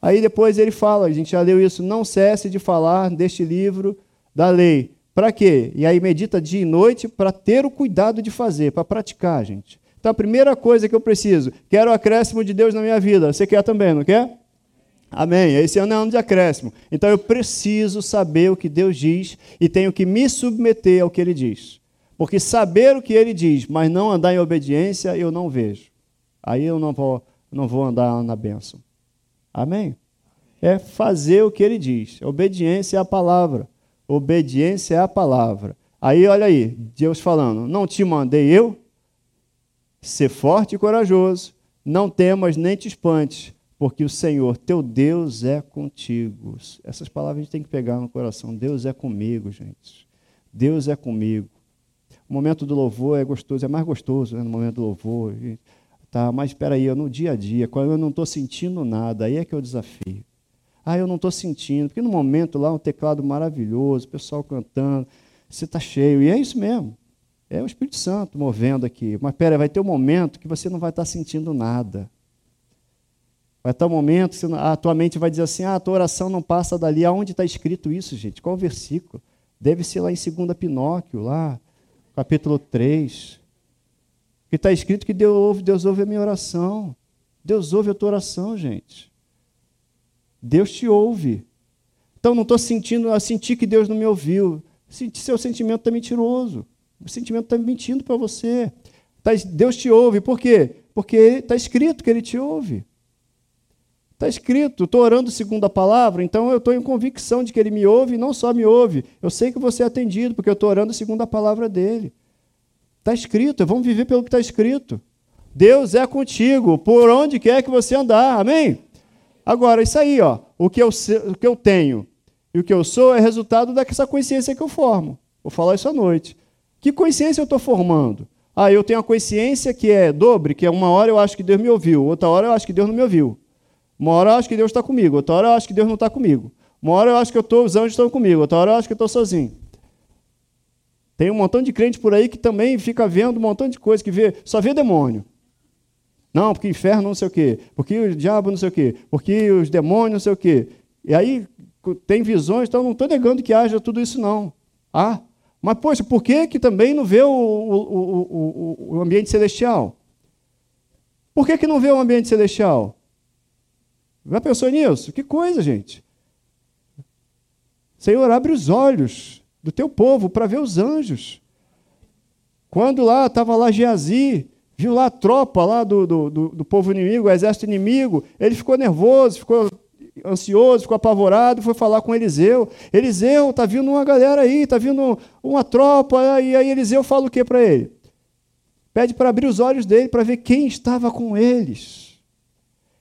Aí depois ele fala, a gente já leu isso, não cesse de falar deste livro da lei. Para quê? E aí medita dia e noite para ter o cuidado de fazer, para praticar, gente. Então a primeira coisa que eu preciso, quero o acréscimo de Deus na minha vida. Você quer também, não quer? Amém. Esse ano é ano de acréscimo. Então eu preciso saber o que Deus diz e tenho que me submeter ao que Ele diz. Porque saber o que Ele diz, mas não andar em obediência, eu não vejo. Aí eu não vou, não vou andar na bênção. Amém? É fazer o que Ele diz. Obediência é a palavra. Obediência é a palavra. Aí olha aí, Deus falando: Não te mandei eu? Ser forte e corajoso. Não temas nem te espantes porque o Senhor, teu Deus, é contigo. Essas palavras a gente tem que pegar no coração. Deus é comigo, gente. Deus é comigo. O momento do louvor é gostoso, é mais gostoso né, no momento do louvor. Tá, mas espera aí, eu no dia a dia, quando eu não estou sentindo nada, aí é que o desafio. Ah, eu não estou sentindo, porque no momento lá um teclado maravilhoso, o pessoal cantando, você está cheio, e é isso mesmo. É o Espírito Santo movendo aqui. Mas espera, vai ter um momento que você não vai estar sentindo nada. Vai estar um momento que a tua mente vai dizer assim: ah, a tua oração não passa dali. Aonde está escrito isso, gente? Qual versículo? Deve ser lá em 2 Pinóquio, lá, capítulo 3. Que está escrito que Deus ouve, Deus ouve a minha oração. Deus ouve a tua oração, gente. Deus te ouve. Então não estou sentindo, eu senti que Deus não me ouviu. Seu sentimento está mentiroso. O sentimento está mentindo para você. Tá, Deus te ouve. Por quê? Porque está escrito que Ele te ouve. Está escrito, estou orando segundo a palavra, então eu estou em convicção de que ele me ouve e não só me ouve. Eu sei que você é atendido, porque eu estou orando segundo a palavra dele. Está escrito, vamos viver pelo que está escrito. Deus é contigo, por onde quer que você andar, amém? Agora, isso aí, ó, o, que eu, o que eu tenho e o que eu sou é resultado dessa consciência que eu formo. Vou falar isso à noite. Que consciência eu estou formando? Ah, eu tenho a consciência que é dobre, que é uma hora eu acho que Deus me ouviu, outra hora eu acho que Deus não me ouviu. Uma hora eu acho que Deus está comigo, outra hora eu acho que Deus não está comigo. Uma hora eu acho que eu tô, os anjos estão comigo, outra hora eu acho que eu estou sozinho. Tem um montão de crente por aí que também fica vendo um montão de coisa, que vê, só vê demônio. Não, porque inferno não sei o quê, porque o diabo não sei o quê, porque os demônios não sei o quê. E aí tem visões, então não estou negando que haja tudo isso, não. Ah, mas, poxa, por que, que também não vê o, o, o, o ambiente celestial? Por que, que não vê o ambiente celestial? Já pensou nisso? Que coisa, gente. Senhor, abre os olhos do teu povo para ver os anjos. Quando lá estava lá Geazi, viu lá a tropa lá do, do, do, do, povo inimigo, o exército inimigo, ele ficou nervoso, ficou ansioso, ficou apavorado, foi falar com Eliseu. Eliseu, está vindo uma galera aí, está vindo uma tropa, e aí Eliseu fala o que para ele? Pede para abrir os olhos dele para ver quem estava com eles.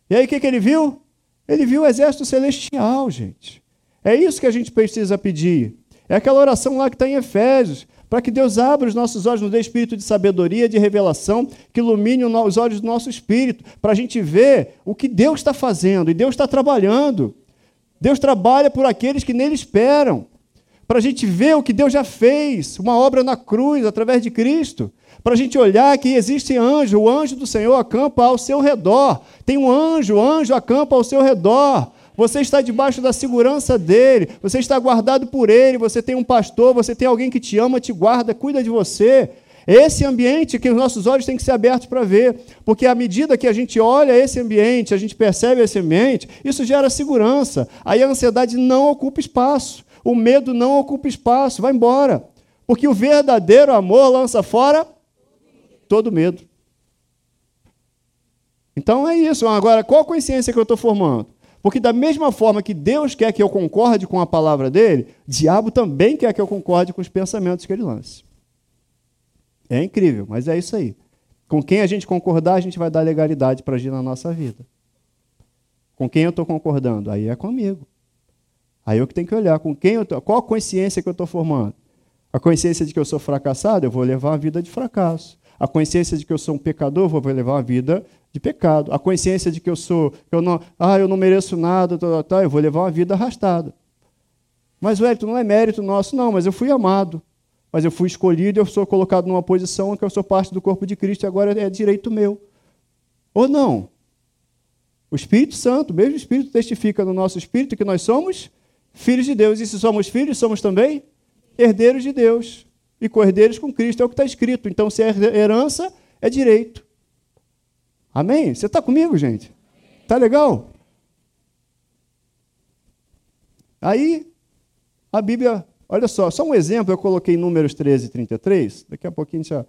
E aí o que, que ele viu? Ele viu o exército celestial, gente. É isso que a gente precisa pedir. É aquela oração lá que está em Efésios, para que Deus abra os nossos olhos, nos dê espírito de sabedoria, de revelação, que ilumine os olhos do nosso espírito, para a gente ver o que Deus está fazendo, e Deus está trabalhando. Deus trabalha por aqueles que nele esperam. para a gente ver o que Deus já fez, uma obra na cruz, através de Cristo. Para a gente olhar que existe anjo, o anjo do Senhor acampa ao seu redor. Tem um anjo, o anjo acampa ao seu redor. Você está debaixo da segurança dele, você está guardado por ele, você tem um pastor, você tem alguém que te ama, te guarda, cuida de você. Esse ambiente que os nossos olhos têm que ser abertos para ver, porque à medida que a gente olha esse ambiente, a gente percebe esse ambiente, isso gera segurança. Aí a ansiedade não ocupa espaço, o medo não ocupa espaço, vai embora. Porque o verdadeiro amor lança fora todo medo. Então é isso. Agora, qual a consciência que eu estou formando? Porque da mesma forma que Deus quer que eu concorde com a palavra dele, diabo também quer que eu concorde com os pensamentos que ele lance. É incrível, mas é isso aí. Com quem a gente concordar, a gente vai dar legalidade para agir na nossa vida. Com quem eu estou concordando? Aí é comigo. Aí eu que tenho que olhar com quem eu tô, qual a consciência que eu estou formando. A consciência de que eu sou fracassado, eu vou levar uma vida de fracasso. A consciência de que eu sou um pecador, eu vou levar uma vida de pecado. A consciência de que eu sou, eu não, ah, eu não mereço nada, tá, tá, tá, eu vou levar uma vida arrastada. Mas, Wellington, não é mérito nosso, não, mas eu fui amado. Mas eu fui escolhido, eu sou colocado numa posição em que eu sou parte do corpo de Cristo e agora é direito meu. Ou não? O Espírito Santo, o mesmo Espírito, testifica no nosso espírito que nós somos filhos de Deus. E se somos filhos, somos também herdeiros de Deus. E co-herdeiros com Cristo, é o que está escrito. Então, se é herança, é direito. Amém? Você está comigo, gente? Tá legal? Aí, a Bíblia, olha só, só um exemplo, eu coloquei Números 13 e 33, daqui a pouquinho já.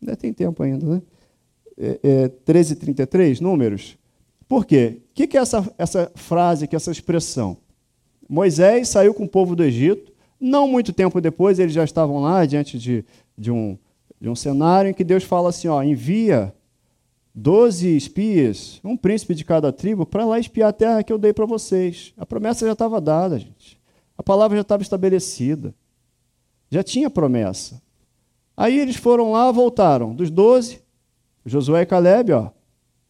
Ainda tem tempo ainda, né? É, é, 13 e 33, Números. Por quê? O que, que é essa, essa frase, que é essa expressão? Moisés saiu com o povo do Egito, não muito tempo depois eles já estavam lá diante de, de, um, de um cenário em que Deus fala assim: ó, envia doze espias, um príncipe de cada tribo, para lá espiar a terra que eu dei para vocês. A promessa já estava dada, gente. A palavra já estava estabelecida. Já tinha promessa. Aí eles foram lá, voltaram. Dos doze, Josué e Caleb, ó.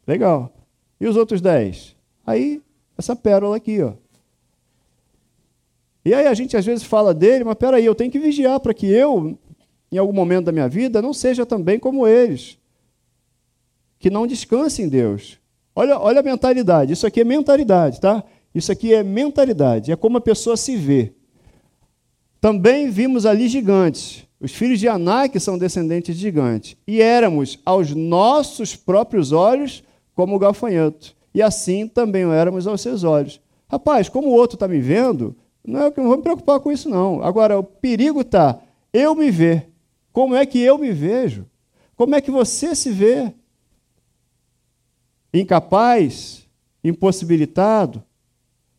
Legal. E os outros dez? Aí, essa pérola aqui, ó. E aí a gente às vezes fala dele, mas peraí, eu tenho que vigiar para que eu, em algum momento da minha vida, não seja também como eles que não descanse em Deus. Olha, olha a mentalidade. Isso aqui é mentalidade, tá? Isso aqui é mentalidade. É como a pessoa se vê. Também vimos ali gigantes. Os filhos de Anak são descendentes de gigantes. E éramos, aos nossos próprios olhos, como gafanhoto. E assim também éramos aos seus olhos. Rapaz, como o outro está me vendo, não, é, não vou me preocupar com isso, não. Agora, o perigo está eu me ver. Como é que eu me vejo? Como é que você se vê? Incapaz, impossibilitado.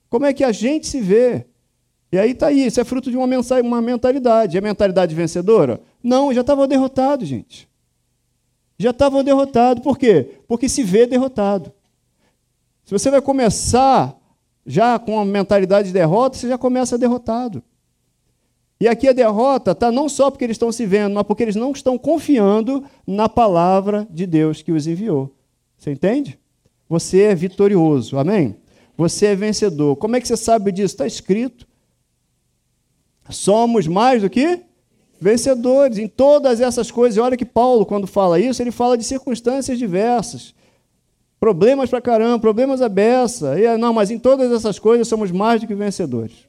Como é que a gente se vê? E aí está aí, isso é fruto de uma, uma mentalidade. É mentalidade vencedora? Não, já estavam derrotados, gente. Já estavam derrotados. Por quê? Porque se vê derrotado. Se você vai começar já com uma mentalidade de derrota, você já começa derrotado. E aqui a derrota está não só porque eles estão se vendo, mas porque eles não estão confiando na palavra de Deus que os enviou. Você entende? Você é vitorioso, amém? Você é vencedor. Como é que você sabe disso? Está escrito. Somos mais do que vencedores em todas essas coisas. E olha que Paulo, quando fala isso, ele fala de circunstâncias diversas. Problemas para caramba, problemas a beça. E, não, mas em todas essas coisas somos mais do que vencedores.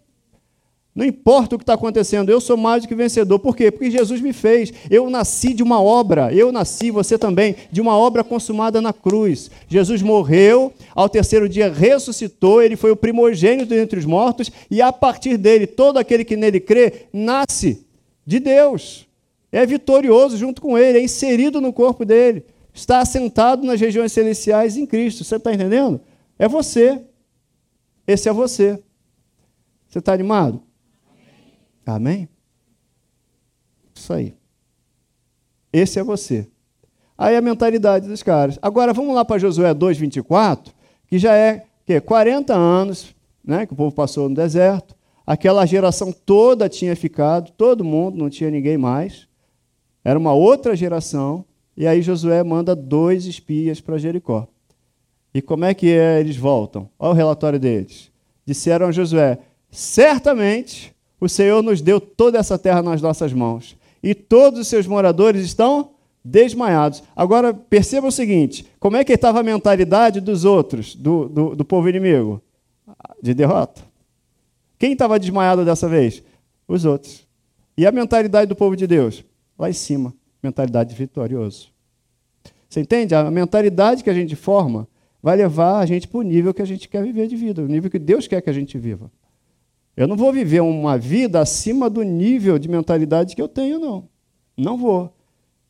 Não importa o que está acontecendo, eu sou mais do que vencedor. Por quê? Porque Jesus me fez. Eu nasci de uma obra, eu nasci, você também, de uma obra consumada na cruz. Jesus morreu, ao terceiro dia ressuscitou, ele foi o primogênito entre os mortos, e a partir dele, todo aquele que nele crê, nasce de Deus. É vitorioso junto com ele, é inserido no corpo dele, está assentado nas regiões celestiais em Cristo. Você está entendendo? É você. Esse é você. Você está animado? Amém? Isso aí. Esse é você. Aí a mentalidade dos caras. Agora vamos lá para Josué 2:24, que já é que 40 anos, né, que o povo passou no deserto. Aquela geração toda tinha ficado, todo mundo, não tinha ninguém mais. Era uma outra geração. E aí Josué manda dois espias para Jericó. E como é que é, eles voltam? Olha o relatório deles. Disseram a Josué: certamente o Senhor nos deu toda essa terra nas nossas mãos. E todos os seus moradores estão desmaiados. Agora, perceba o seguinte: como é que estava a mentalidade dos outros, do, do, do povo inimigo? De derrota. Quem estava desmaiado dessa vez? Os outros. E a mentalidade do povo de Deus? Lá em cima, mentalidade de vitorioso. Você entende? A mentalidade que a gente forma vai levar a gente para o nível que a gente quer viver de vida, o nível que Deus quer que a gente viva. Eu não vou viver uma vida acima do nível de mentalidade que eu tenho, não. Não vou.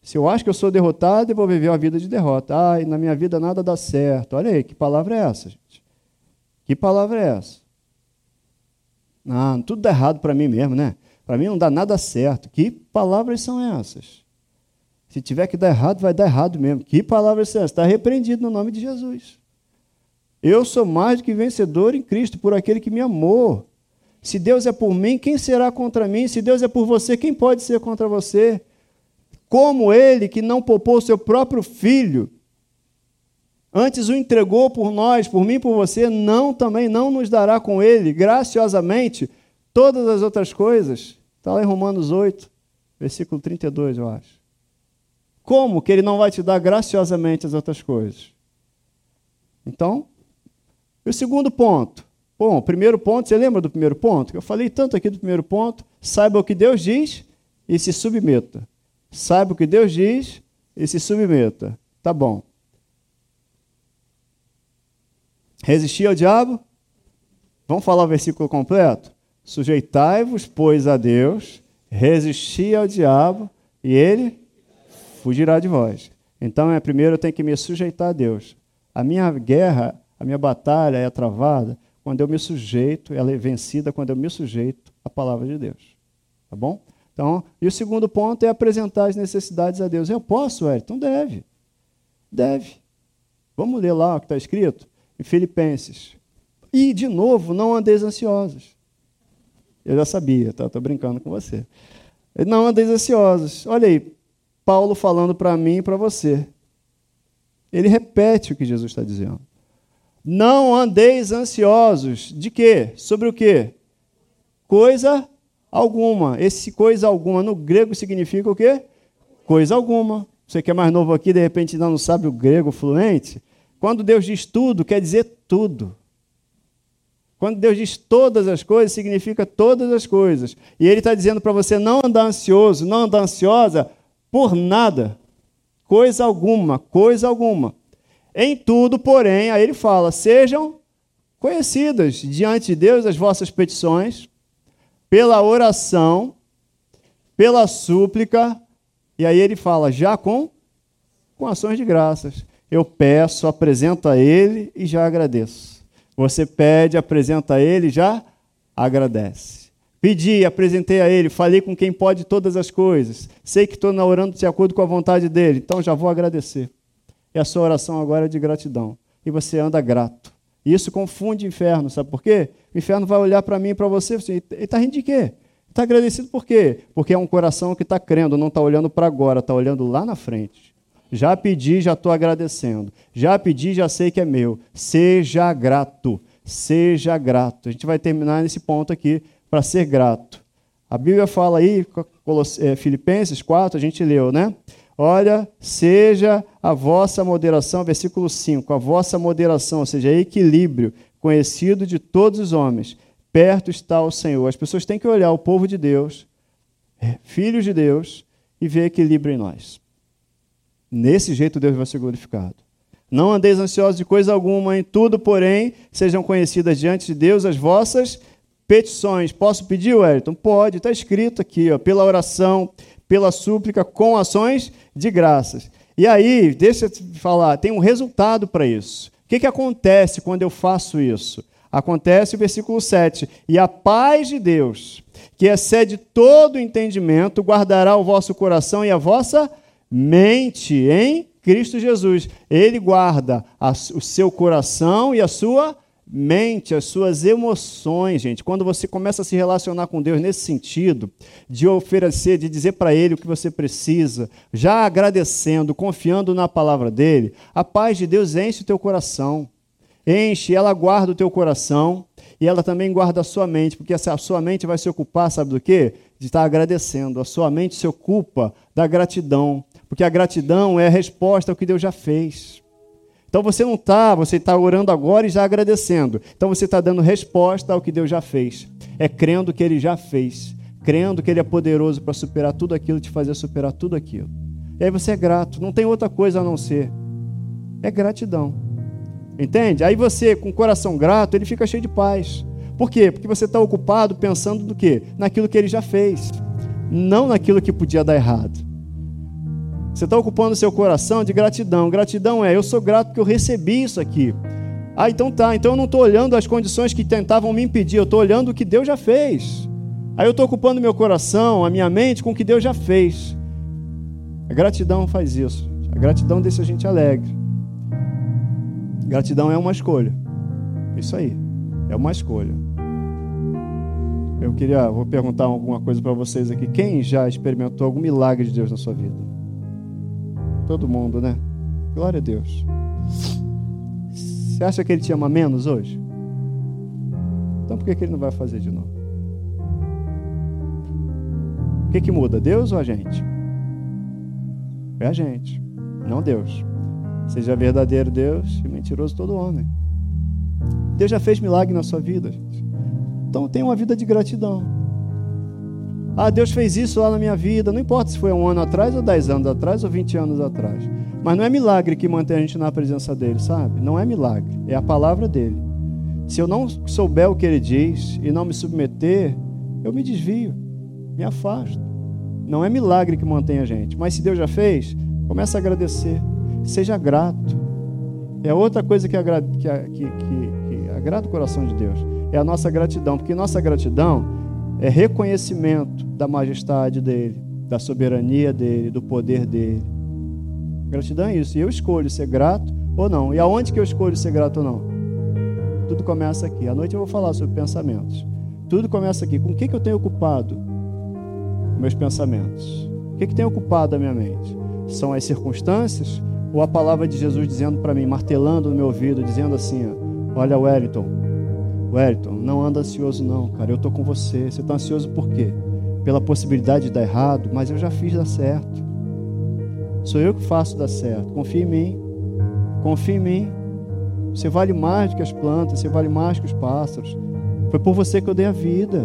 Se eu acho que eu sou derrotado, eu vou viver uma vida de derrota. Ai, na minha vida nada dá certo. Olha aí, que palavra é essa, gente? Que palavra é essa? Ah, tudo dá errado para mim mesmo, né? Para mim não dá nada certo. Que palavras são essas? Se tiver que dar errado, vai dar errado mesmo. Que palavras são essas? Está repreendido no nome de Jesus. Eu sou mais do que vencedor em Cristo, por aquele que me amou. Se Deus é por mim, quem será contra mim? Se Deus é por você, quem pode ser contra você? Como ele que não poupou seu próprio filho, antes o entregou por nós, por mim, por você, não também não nos dará com ele graciosamente todas as outras coisas. Está lá em Romanos 8, versículo 32, eu acho. Como que ele não vai te dar graciosamente as outras coisas? Então, o segundo ponto. Bom, primeiro ponto, você lembra do primeiro ponto? Eu falei tanto aqui do primeiro ponto. Saiba o que Deus diz e se submeta. Saiba o que Deus diz e se submeta. Tá bom. Resistir ao diabo? Vamos falar o versículo completo? Sujeitai-vos, pois, a Deus, resisti ao diabo, e ele fugirá de vós. Então, é, primeiro eu tenho que me sujeitar a Deus. A minha guerra, a minha batalha é travada quando eu me sujeito, ela é vencida quando eu me sujeito à palavra de Deus. Tá bom? Então, e o segundo ponto é apresentar as necessidades a Deus. Eu posso, Então Deve. Deve. Vamos ler lá o que está escrito em Filipenses. E, de novo, não andeis ansiosos. Eu já sabia, tá? Estou brincando com você. Não andeis ansiosos. Olha aí, Paulo falando para mim e para você. Ele repete o que Jesus está dizendo. Não andeis ansiosos. De quê? Sobre o quê? Coisa alguma. Esse coisa alguma no grego significa o quê? Coisa alguma. Você que é mais novo aqui, de repente ainda não sabe o grego fluente. Quando Deus diz tudo, quer dizer tudo. Quando Deus diz todas as coisas, significa todas as coisas. E Ele está dizendo para você não andar ansioso, não andar ansiosa por nada. Coisa alguma, coisa alguma. Em tudo, porém, aí ele fala: sejam conhecidas diante de Deus as vossas petições, pela oração, pela súplica, e aí ele fala, já com, com ações de graças. Eu peço, apresento a Ele e já agradeço. Você pede, apresenta a Ele já agradece. Pedi, apresentei a Ele, falei com quem pode todas as coisas. Sei que estou orando de acordo com a vontade dEle, então já vou agradecer. E a sua oração agora é de gratidão. E você anda grato. E isso confunde o inferno, sabe por quê? O inferno vai olhar para mim e para você e assim, ele está rindo de quê? Está agradecido por quê? Porque é um coração que está crendo, não está olhando para agora, está olhando lá na frente. Já pedi, já estou agradecendo. Já pedi, já sei que é meu. Seja grato. Seja grato. A gente vai terminar nesse ponto aqui para ser grato. A Bíblia fala aí, é, Filipenses 4, a gente leu, né? Olha, seja a vossa moderação, versículo 5, a vossa moderação, ou seja, equilíbrio, conhecido de todos os homens. Perto está o Senhor. As pessoas têm que olhar o povo de Deus, é, filhos de Deus, e ver equilíbrio em nós. Nesse jeito Deus vai ser glorificado. Não andeis ansiosos de coisa alguma, em tudo, porém, sejam conhecidas diante de Deus as vossas petições. Posso pedir, Wellington? Pode, está escrito aqui, ó, pela oração, pela súplica com ações de graças. E aí, deixa eu te falar, tem um resultado para isso. O que, que acontece quando eu faço isso? Acontece o versículo 7. E a paz de Deus, que excede todo entendimento, guardará o vosso coração e a vossa mente em Cristo Jesus. Ele guarda o seu coração e a sua mente, as suas emoções, gente. Quando você começa a se relacionar com Deus nesse sentido, de oferecer, de dizer para Ele o que você precisa, já agradecendo, confiando na palavra dele, a paz de Deus enche o teu coração. Enche, ela guarda o teu coração, E ela também guarda a sua mente, porque a sua mente vai se ocupar, sabe do quê? De estar agradecendo. A sua mente se ocupa da gratidão, porque a gratidão é a resposta ao que Deus já fez. Então você não está, você está orando agora e já agradecendo. Então você está dando resposta ao que Deus já fez. É crendo que Ele já fez, crendo que Ele é poderoso para superar tudo aquilo, te fazer superar tudo aquilo. E aí você é grato, não tem outra coisa a não ser. É gratidão. Entende? Aí você, com o coração grato, ele fica cheio de paz. Por quê? Porque você está ocupado pensando do quê? Naquilo que ele já fez, não naquilo que podia dar errado. Você está ocupando seu coração de gratidão. Gratidão é, eu sou grato porque eu recebi isso aqui. Ah, então tá. Então eu não estou olhando as condições que tentavam me impedir, eu estou olhando o que Deus já fez. Aí eu estou ocupando meu coração, a minha mente com o que Deus já fez. A gratidão faz isso. A gratidão deixa a gente alegre. Gratidão é uma escolha. Isso aí. É uma escolha. Eu queria, vou perguntar alguma coisa para vocês aqui. Quem já experimentou algum milagre de Deus na sua vida? Todo mundo, né? Glória a Deus. Você acha que ele te ama menos hoje? Então por que, que ele não vai fazer de novo? O que, que muda? Deus ou a gente? É a gente, não Deus. Seja verdadeiro Deus e mentiroso todo homem. Deus já fez milagre na sua vida. Então tenha uma vida de gratidão. Ah, Deus fez isso lá na minha vida. Não importa se foi um ano atrás, ou dez anos atrás, ou vinte anos atrás. Mas não é milagre que mantém a gente na presença dele, sabe? Não é milagre. É a palavra dele. Se eu não souber o que ele diz e não me submeter, eu me desvio, me afasto. Não é milagre que mantém a gente. Mas se Deus já fez, comece a agradecer. Seja grato. É outra coisa que, agrada, que, que, que, que agrada o coração de Deus. É a nossa gratidão. Porque nossa gratidão é reconhecimento da majestade dele, da soberania dele, do poder dele. Gratidão é isso. E eu escolho ser grato ou não. E aonde que eu escolho ser grato ou não? Tudo começa aqui. À noite eu vou falar sobre pensamentos. Tudo começa aqui. Com o que, que eu tenho ocupado? meus pensamentos? O que, que tem ocupado a minha mente? São as circunstâncias ou a palavra de Jesus dizendo para mim, martelando no meu ouvido, dizendo assim: Olha, Wellington, Wellington, não anda ansioso, não, cara, eu estou com você. Você está ansioso por quê? Pela possibilidade de dar errado, mas eu já fiz dar certo. Sou eu que faço dar certo. Confia em mim. Confia em mim. Você vale mais do que as plantas, você vale mais que os pássaros. Foi por você que eu dei a vida.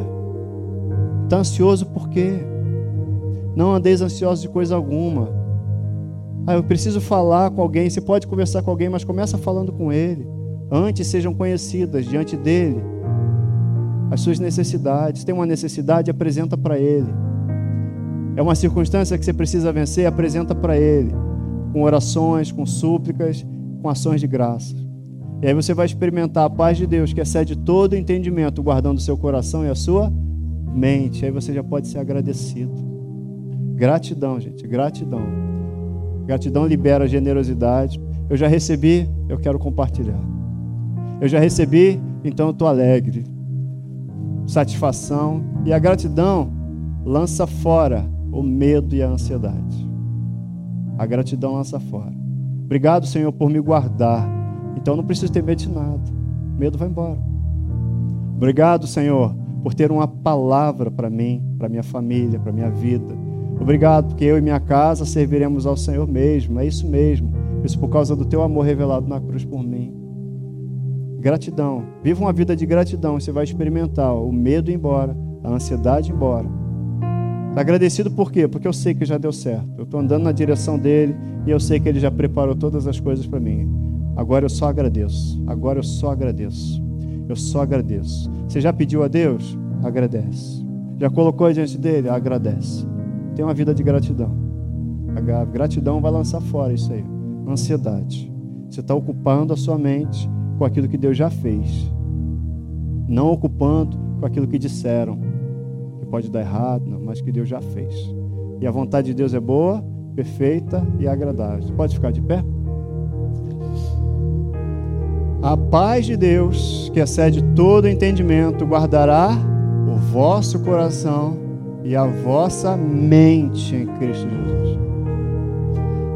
Está ansioso por quê? Não andeis ansiosos de coisa alguma. Ah, eu preciso falar com alguém. Você pode conversar com alguém, mas começa falando com ele. Antes sejam conhecidas diante dele as suas necessidades. Tem uma necessidade, apresenta para ele. É uma circunstância que você precisa vencer, apresenta para ele. Com orações, com súplicas, com ações de graça. E aí você vai experimentar a paz de Deus que excede todo entendimento, guardando o seu coração e a sua mente. Aí você já pode ser agradecido. Gratidão, gente, gratidão. Gratidão libera generosidade. Eu já recebi, eu quero compartilhar. Eu já recebi, então eu estou alegre. Satisfação. E a gratidão lança fora o medo e a ansiedade. A gratidão lança fora. Obrigado, Senhor, por me guardar. Então não preciso ter medo de nada. O medo vai embora. Obrigado, Senhor, por ter uma palavra para mim, para minha família, para minha vida. Obrigado, porque eu e minha casa serviremos ao Senhor mesmo. É isso mesmo. Isso por causa do teu amor revelado na cruz por mim. Gratidão. Viva uma vida de gratidão. Você vai experimentar o medo embora, a ansiedade embora. Agradecido por quê? Porque eu sei que já deu certo. Eu estou andando na direção dele e eu sei que ele já preparou todas as coisas para mim. Agora eu só agradeço. Agora eu só agradeço. Eu só agradeço. Você já pediu a Deus? Agradece. Já colocou diante dele? Agradece. Tenha uma vida de gratidão. A gratidão vai lançar fora isso aí. Ansiedade. Você está ocupando a sua mente com aquilo que Deus já fez. Não ocupando com aquilo que disseram. Que pode dar errado, não, mas que Deus já fez. E a vontade de Deus é boa, perfeita e agradável. pode ficar de pé? A paz de Deus, que excede todo entendimento, guardará o vosso coração e a vossa mente em Cristo Jesus.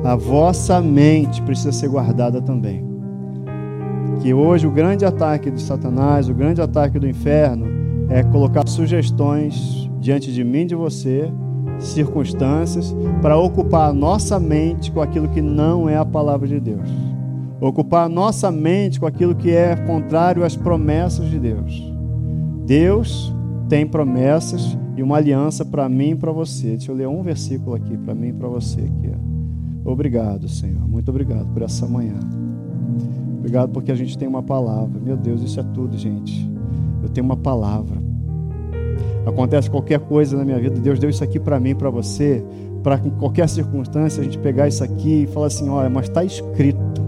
A vossa mente precisa ser guardada também. Que hoje o grande ataque de Satanás, o grande ataque do inferno, é colocar sugestões diante de mim de você, circunstâncias, para ocupar a nossa mente com aquilo que não é a palavra de Deus. Ocupar a nossa mente com aquilo que é contrário às promessas de Deus. Deus tem promessas e uma aliança para mim e para você. Deixa eu ler um versículo aqui para mim e para você aqui. Obrigado, Senhor. Muito obrigado por essa manhã. Obrigado porque a gente tem uma palavra. Meu Deus, isso é tudo, gente. Eu tenho uma palavra. Acontece qualquer coisa na minha vida, Deus deu isso aqui para mim, para você, para em qualquer circunstância a gente pegar isso aqui e falar assim: olha, mas está escrito.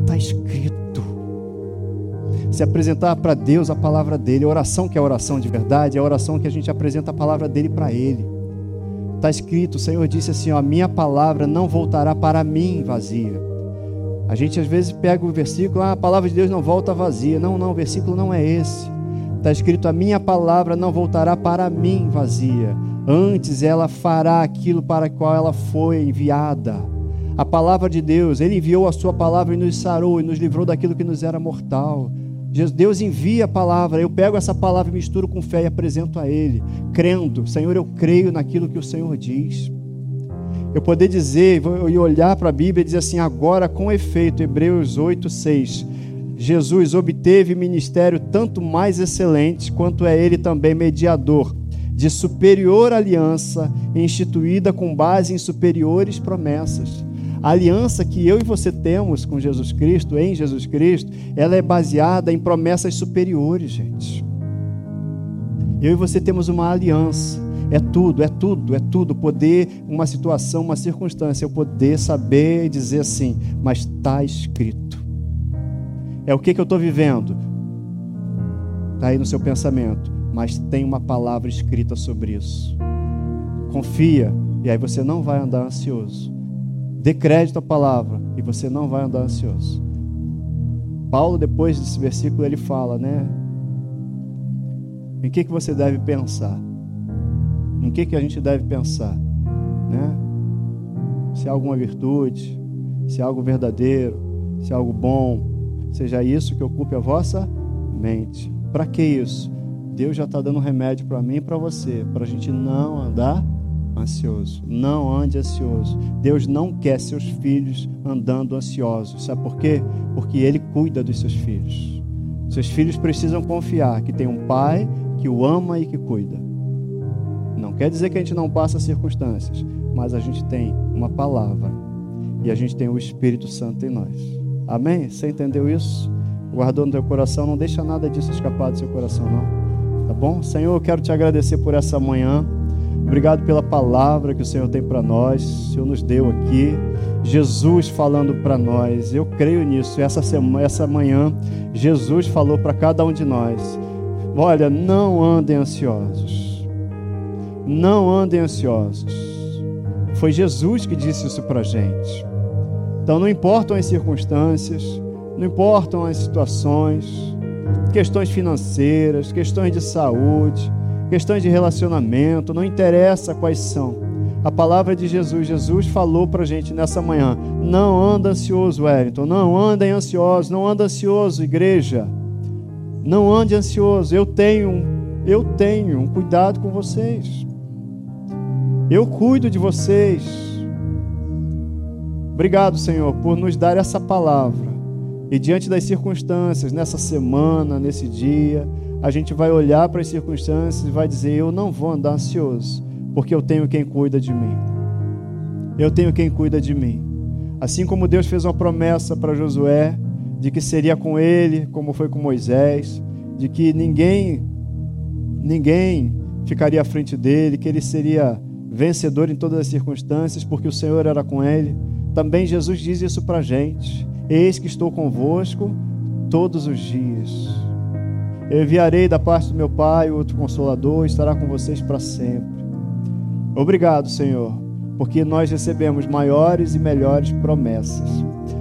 Está escrito. Se apresentar para Deus a palavra dele, a oração que é a oração de verdade, é a oração que a gente apresenta a palavra dele para ele. Está escrito, o Senhor disse assim: ó, a minha palavra não voltará para mim vazia a gente às vezes pega o versículo, ah, a palavra de Deus não volta vazia. Não, não, o versículo não é esse. Está escrito: a minha palavra não voltará para mim vazia. Antes ela fará aquilo para qual ela foi enviada. A palavra de Deus, Ele enviou a Sua palavra e nos sarou e nos livrou daquilo que nos era mortal. Deus envia a palavra, eu pego essa palavra misturo com fé e apresento a Ele, crendo, Senhor, eu creio naquilo que o Senhor diz eu poder dizer e olhar para a Bíblia e dizer assim, agora com efeito, Hebreus 8, 6. Jesus obteve ministério tanto mais excelente, quanto é ele também mediador de superior aliança, instituída com base em superiores promessas. A aliança que eu e você temos com Jesus Cristo, em Jesus Cristo, ela é baseada em promessas superiores, gente. Eu e você temos uma aliança. É tudo, é tudo, é tudo. Poder, uma situação, uma circunstância, eu poder saber dizer assim, mas está escrito. É o que, que eu estou vivendo? Está aí no seu pensamento, mas tem uma palavra escrita sobre isso. Confia, e aí você não vai andar ansioso. Dê crédito à palavra, e você não vai andar ansioso. Paulo, depois desse versículo, ele fala, né? Em que, que você deve pensar? Em que, que a gente deve pensar? Né? Se há alguma virtude, se há algo verdadeiro, se há algo bom, seja isso que ocupe a vossa mente. Para que isso? Deus já está dando remédio para mim e para você, para a gente não andar ansioso. Não ande ansioso. Deus não quer seus filhos andando ansiosos. Sabe por quê? Porque Ele cuida dos seus filhos. Seus filhos precisam confiar que tem um pai que o ama e que cuida. Quer dizer que a gente não passa circunstâncias, mas a gente tem uma palavra e a gente tem o Espírito Santo em nós. Amém? Você entendeu isso? Guardou no teu coração, não deixa nada disso escapar do seu coração, não. Tá bom? Senhor, eu quero te agradecer por essa manhã. Obrigado pela palavra que o Senhor tem para nós, o Senhor nos deu aqui. Jesus falando para nós, eu creio nisso. Essa, semana, essa manhã, Jesus falou para cada um de nós: Olha, não andem ansiosos não andem ansiosos. Foi Jesus que disse isso para a gente. Então, não importam as circunstâncias, não importam as situações, questões financeiras, questões de saúde, questões de relacionamento, não interessa quais são. A palavra de Jesus, Jesus falou para a gente nessa manhã: não anda ansioso, Wellington, não andem ansiosos, não anda ansioso, igreja, não ande ansioso. Eu tenho, eu tenho um cuidado com vocês. Eu cuido de vocês. Obrigado, Senhor, por nos dar essa palavra. E diante das circunstâncias, nessa semana, nesse dia, a gente vai olhar para as circunstâncias e vai dizer: Eu não vou andar ansioso, porque eu tenho quem cuida de mim. Eu tenho quem cuida de mim. Assim como Deus fez uma promessa para Josué, de que seria com ele, como foi com Moisés, de que ninguém, ninguém ficaria à frente dele, que ele seria vencedor em todas as circunstâncias, porque o Senhor era com ele. Também Jesus diz isso para a gente: Eis que estou convosco todos os dias. Eu enviarei da parte do meu Pai outro consolador, estará com vocês para sempre. Obrigado, Senhor, porque nós recebemos maiores e melhores promessas.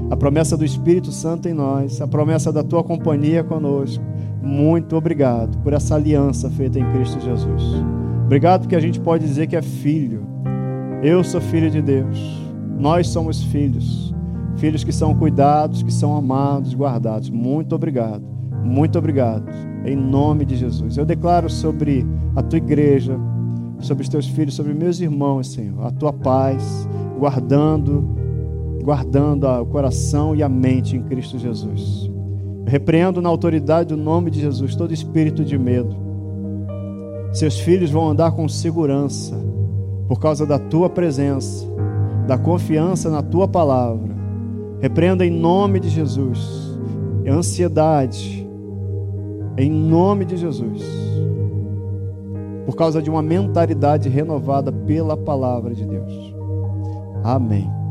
A promessa do Espírito Santo em nós, a promessa da tua companhia conosco. Muito obrigado por essa aliança feita em Cristo Jesus. Obrigado porque a gente pode dizer que é filho. Eu sou filho de Deus. Nós somos filhos. Filhos que são cuidados, que são amados, guardados. Muito obrigado. Muito obrigado. Em nome de Jesus. Eu declaro sobre a tua igreja, sobre os teus filhos, sobre meus irmãos, Senhor, a tua paz, guardando, guardando o coração e a mente em Cristo Jesus. Repreendo na autoridade do nome de Jesus todo espírito de medo. Seus filhos vão andar com segurança por causa da tua presença, da confiança na tua palavra. Repreenda em nome de Jesus ansiedade, em nome de Jesus, por causa de uma mentalidade renovada pela palavra de Deus. Amém.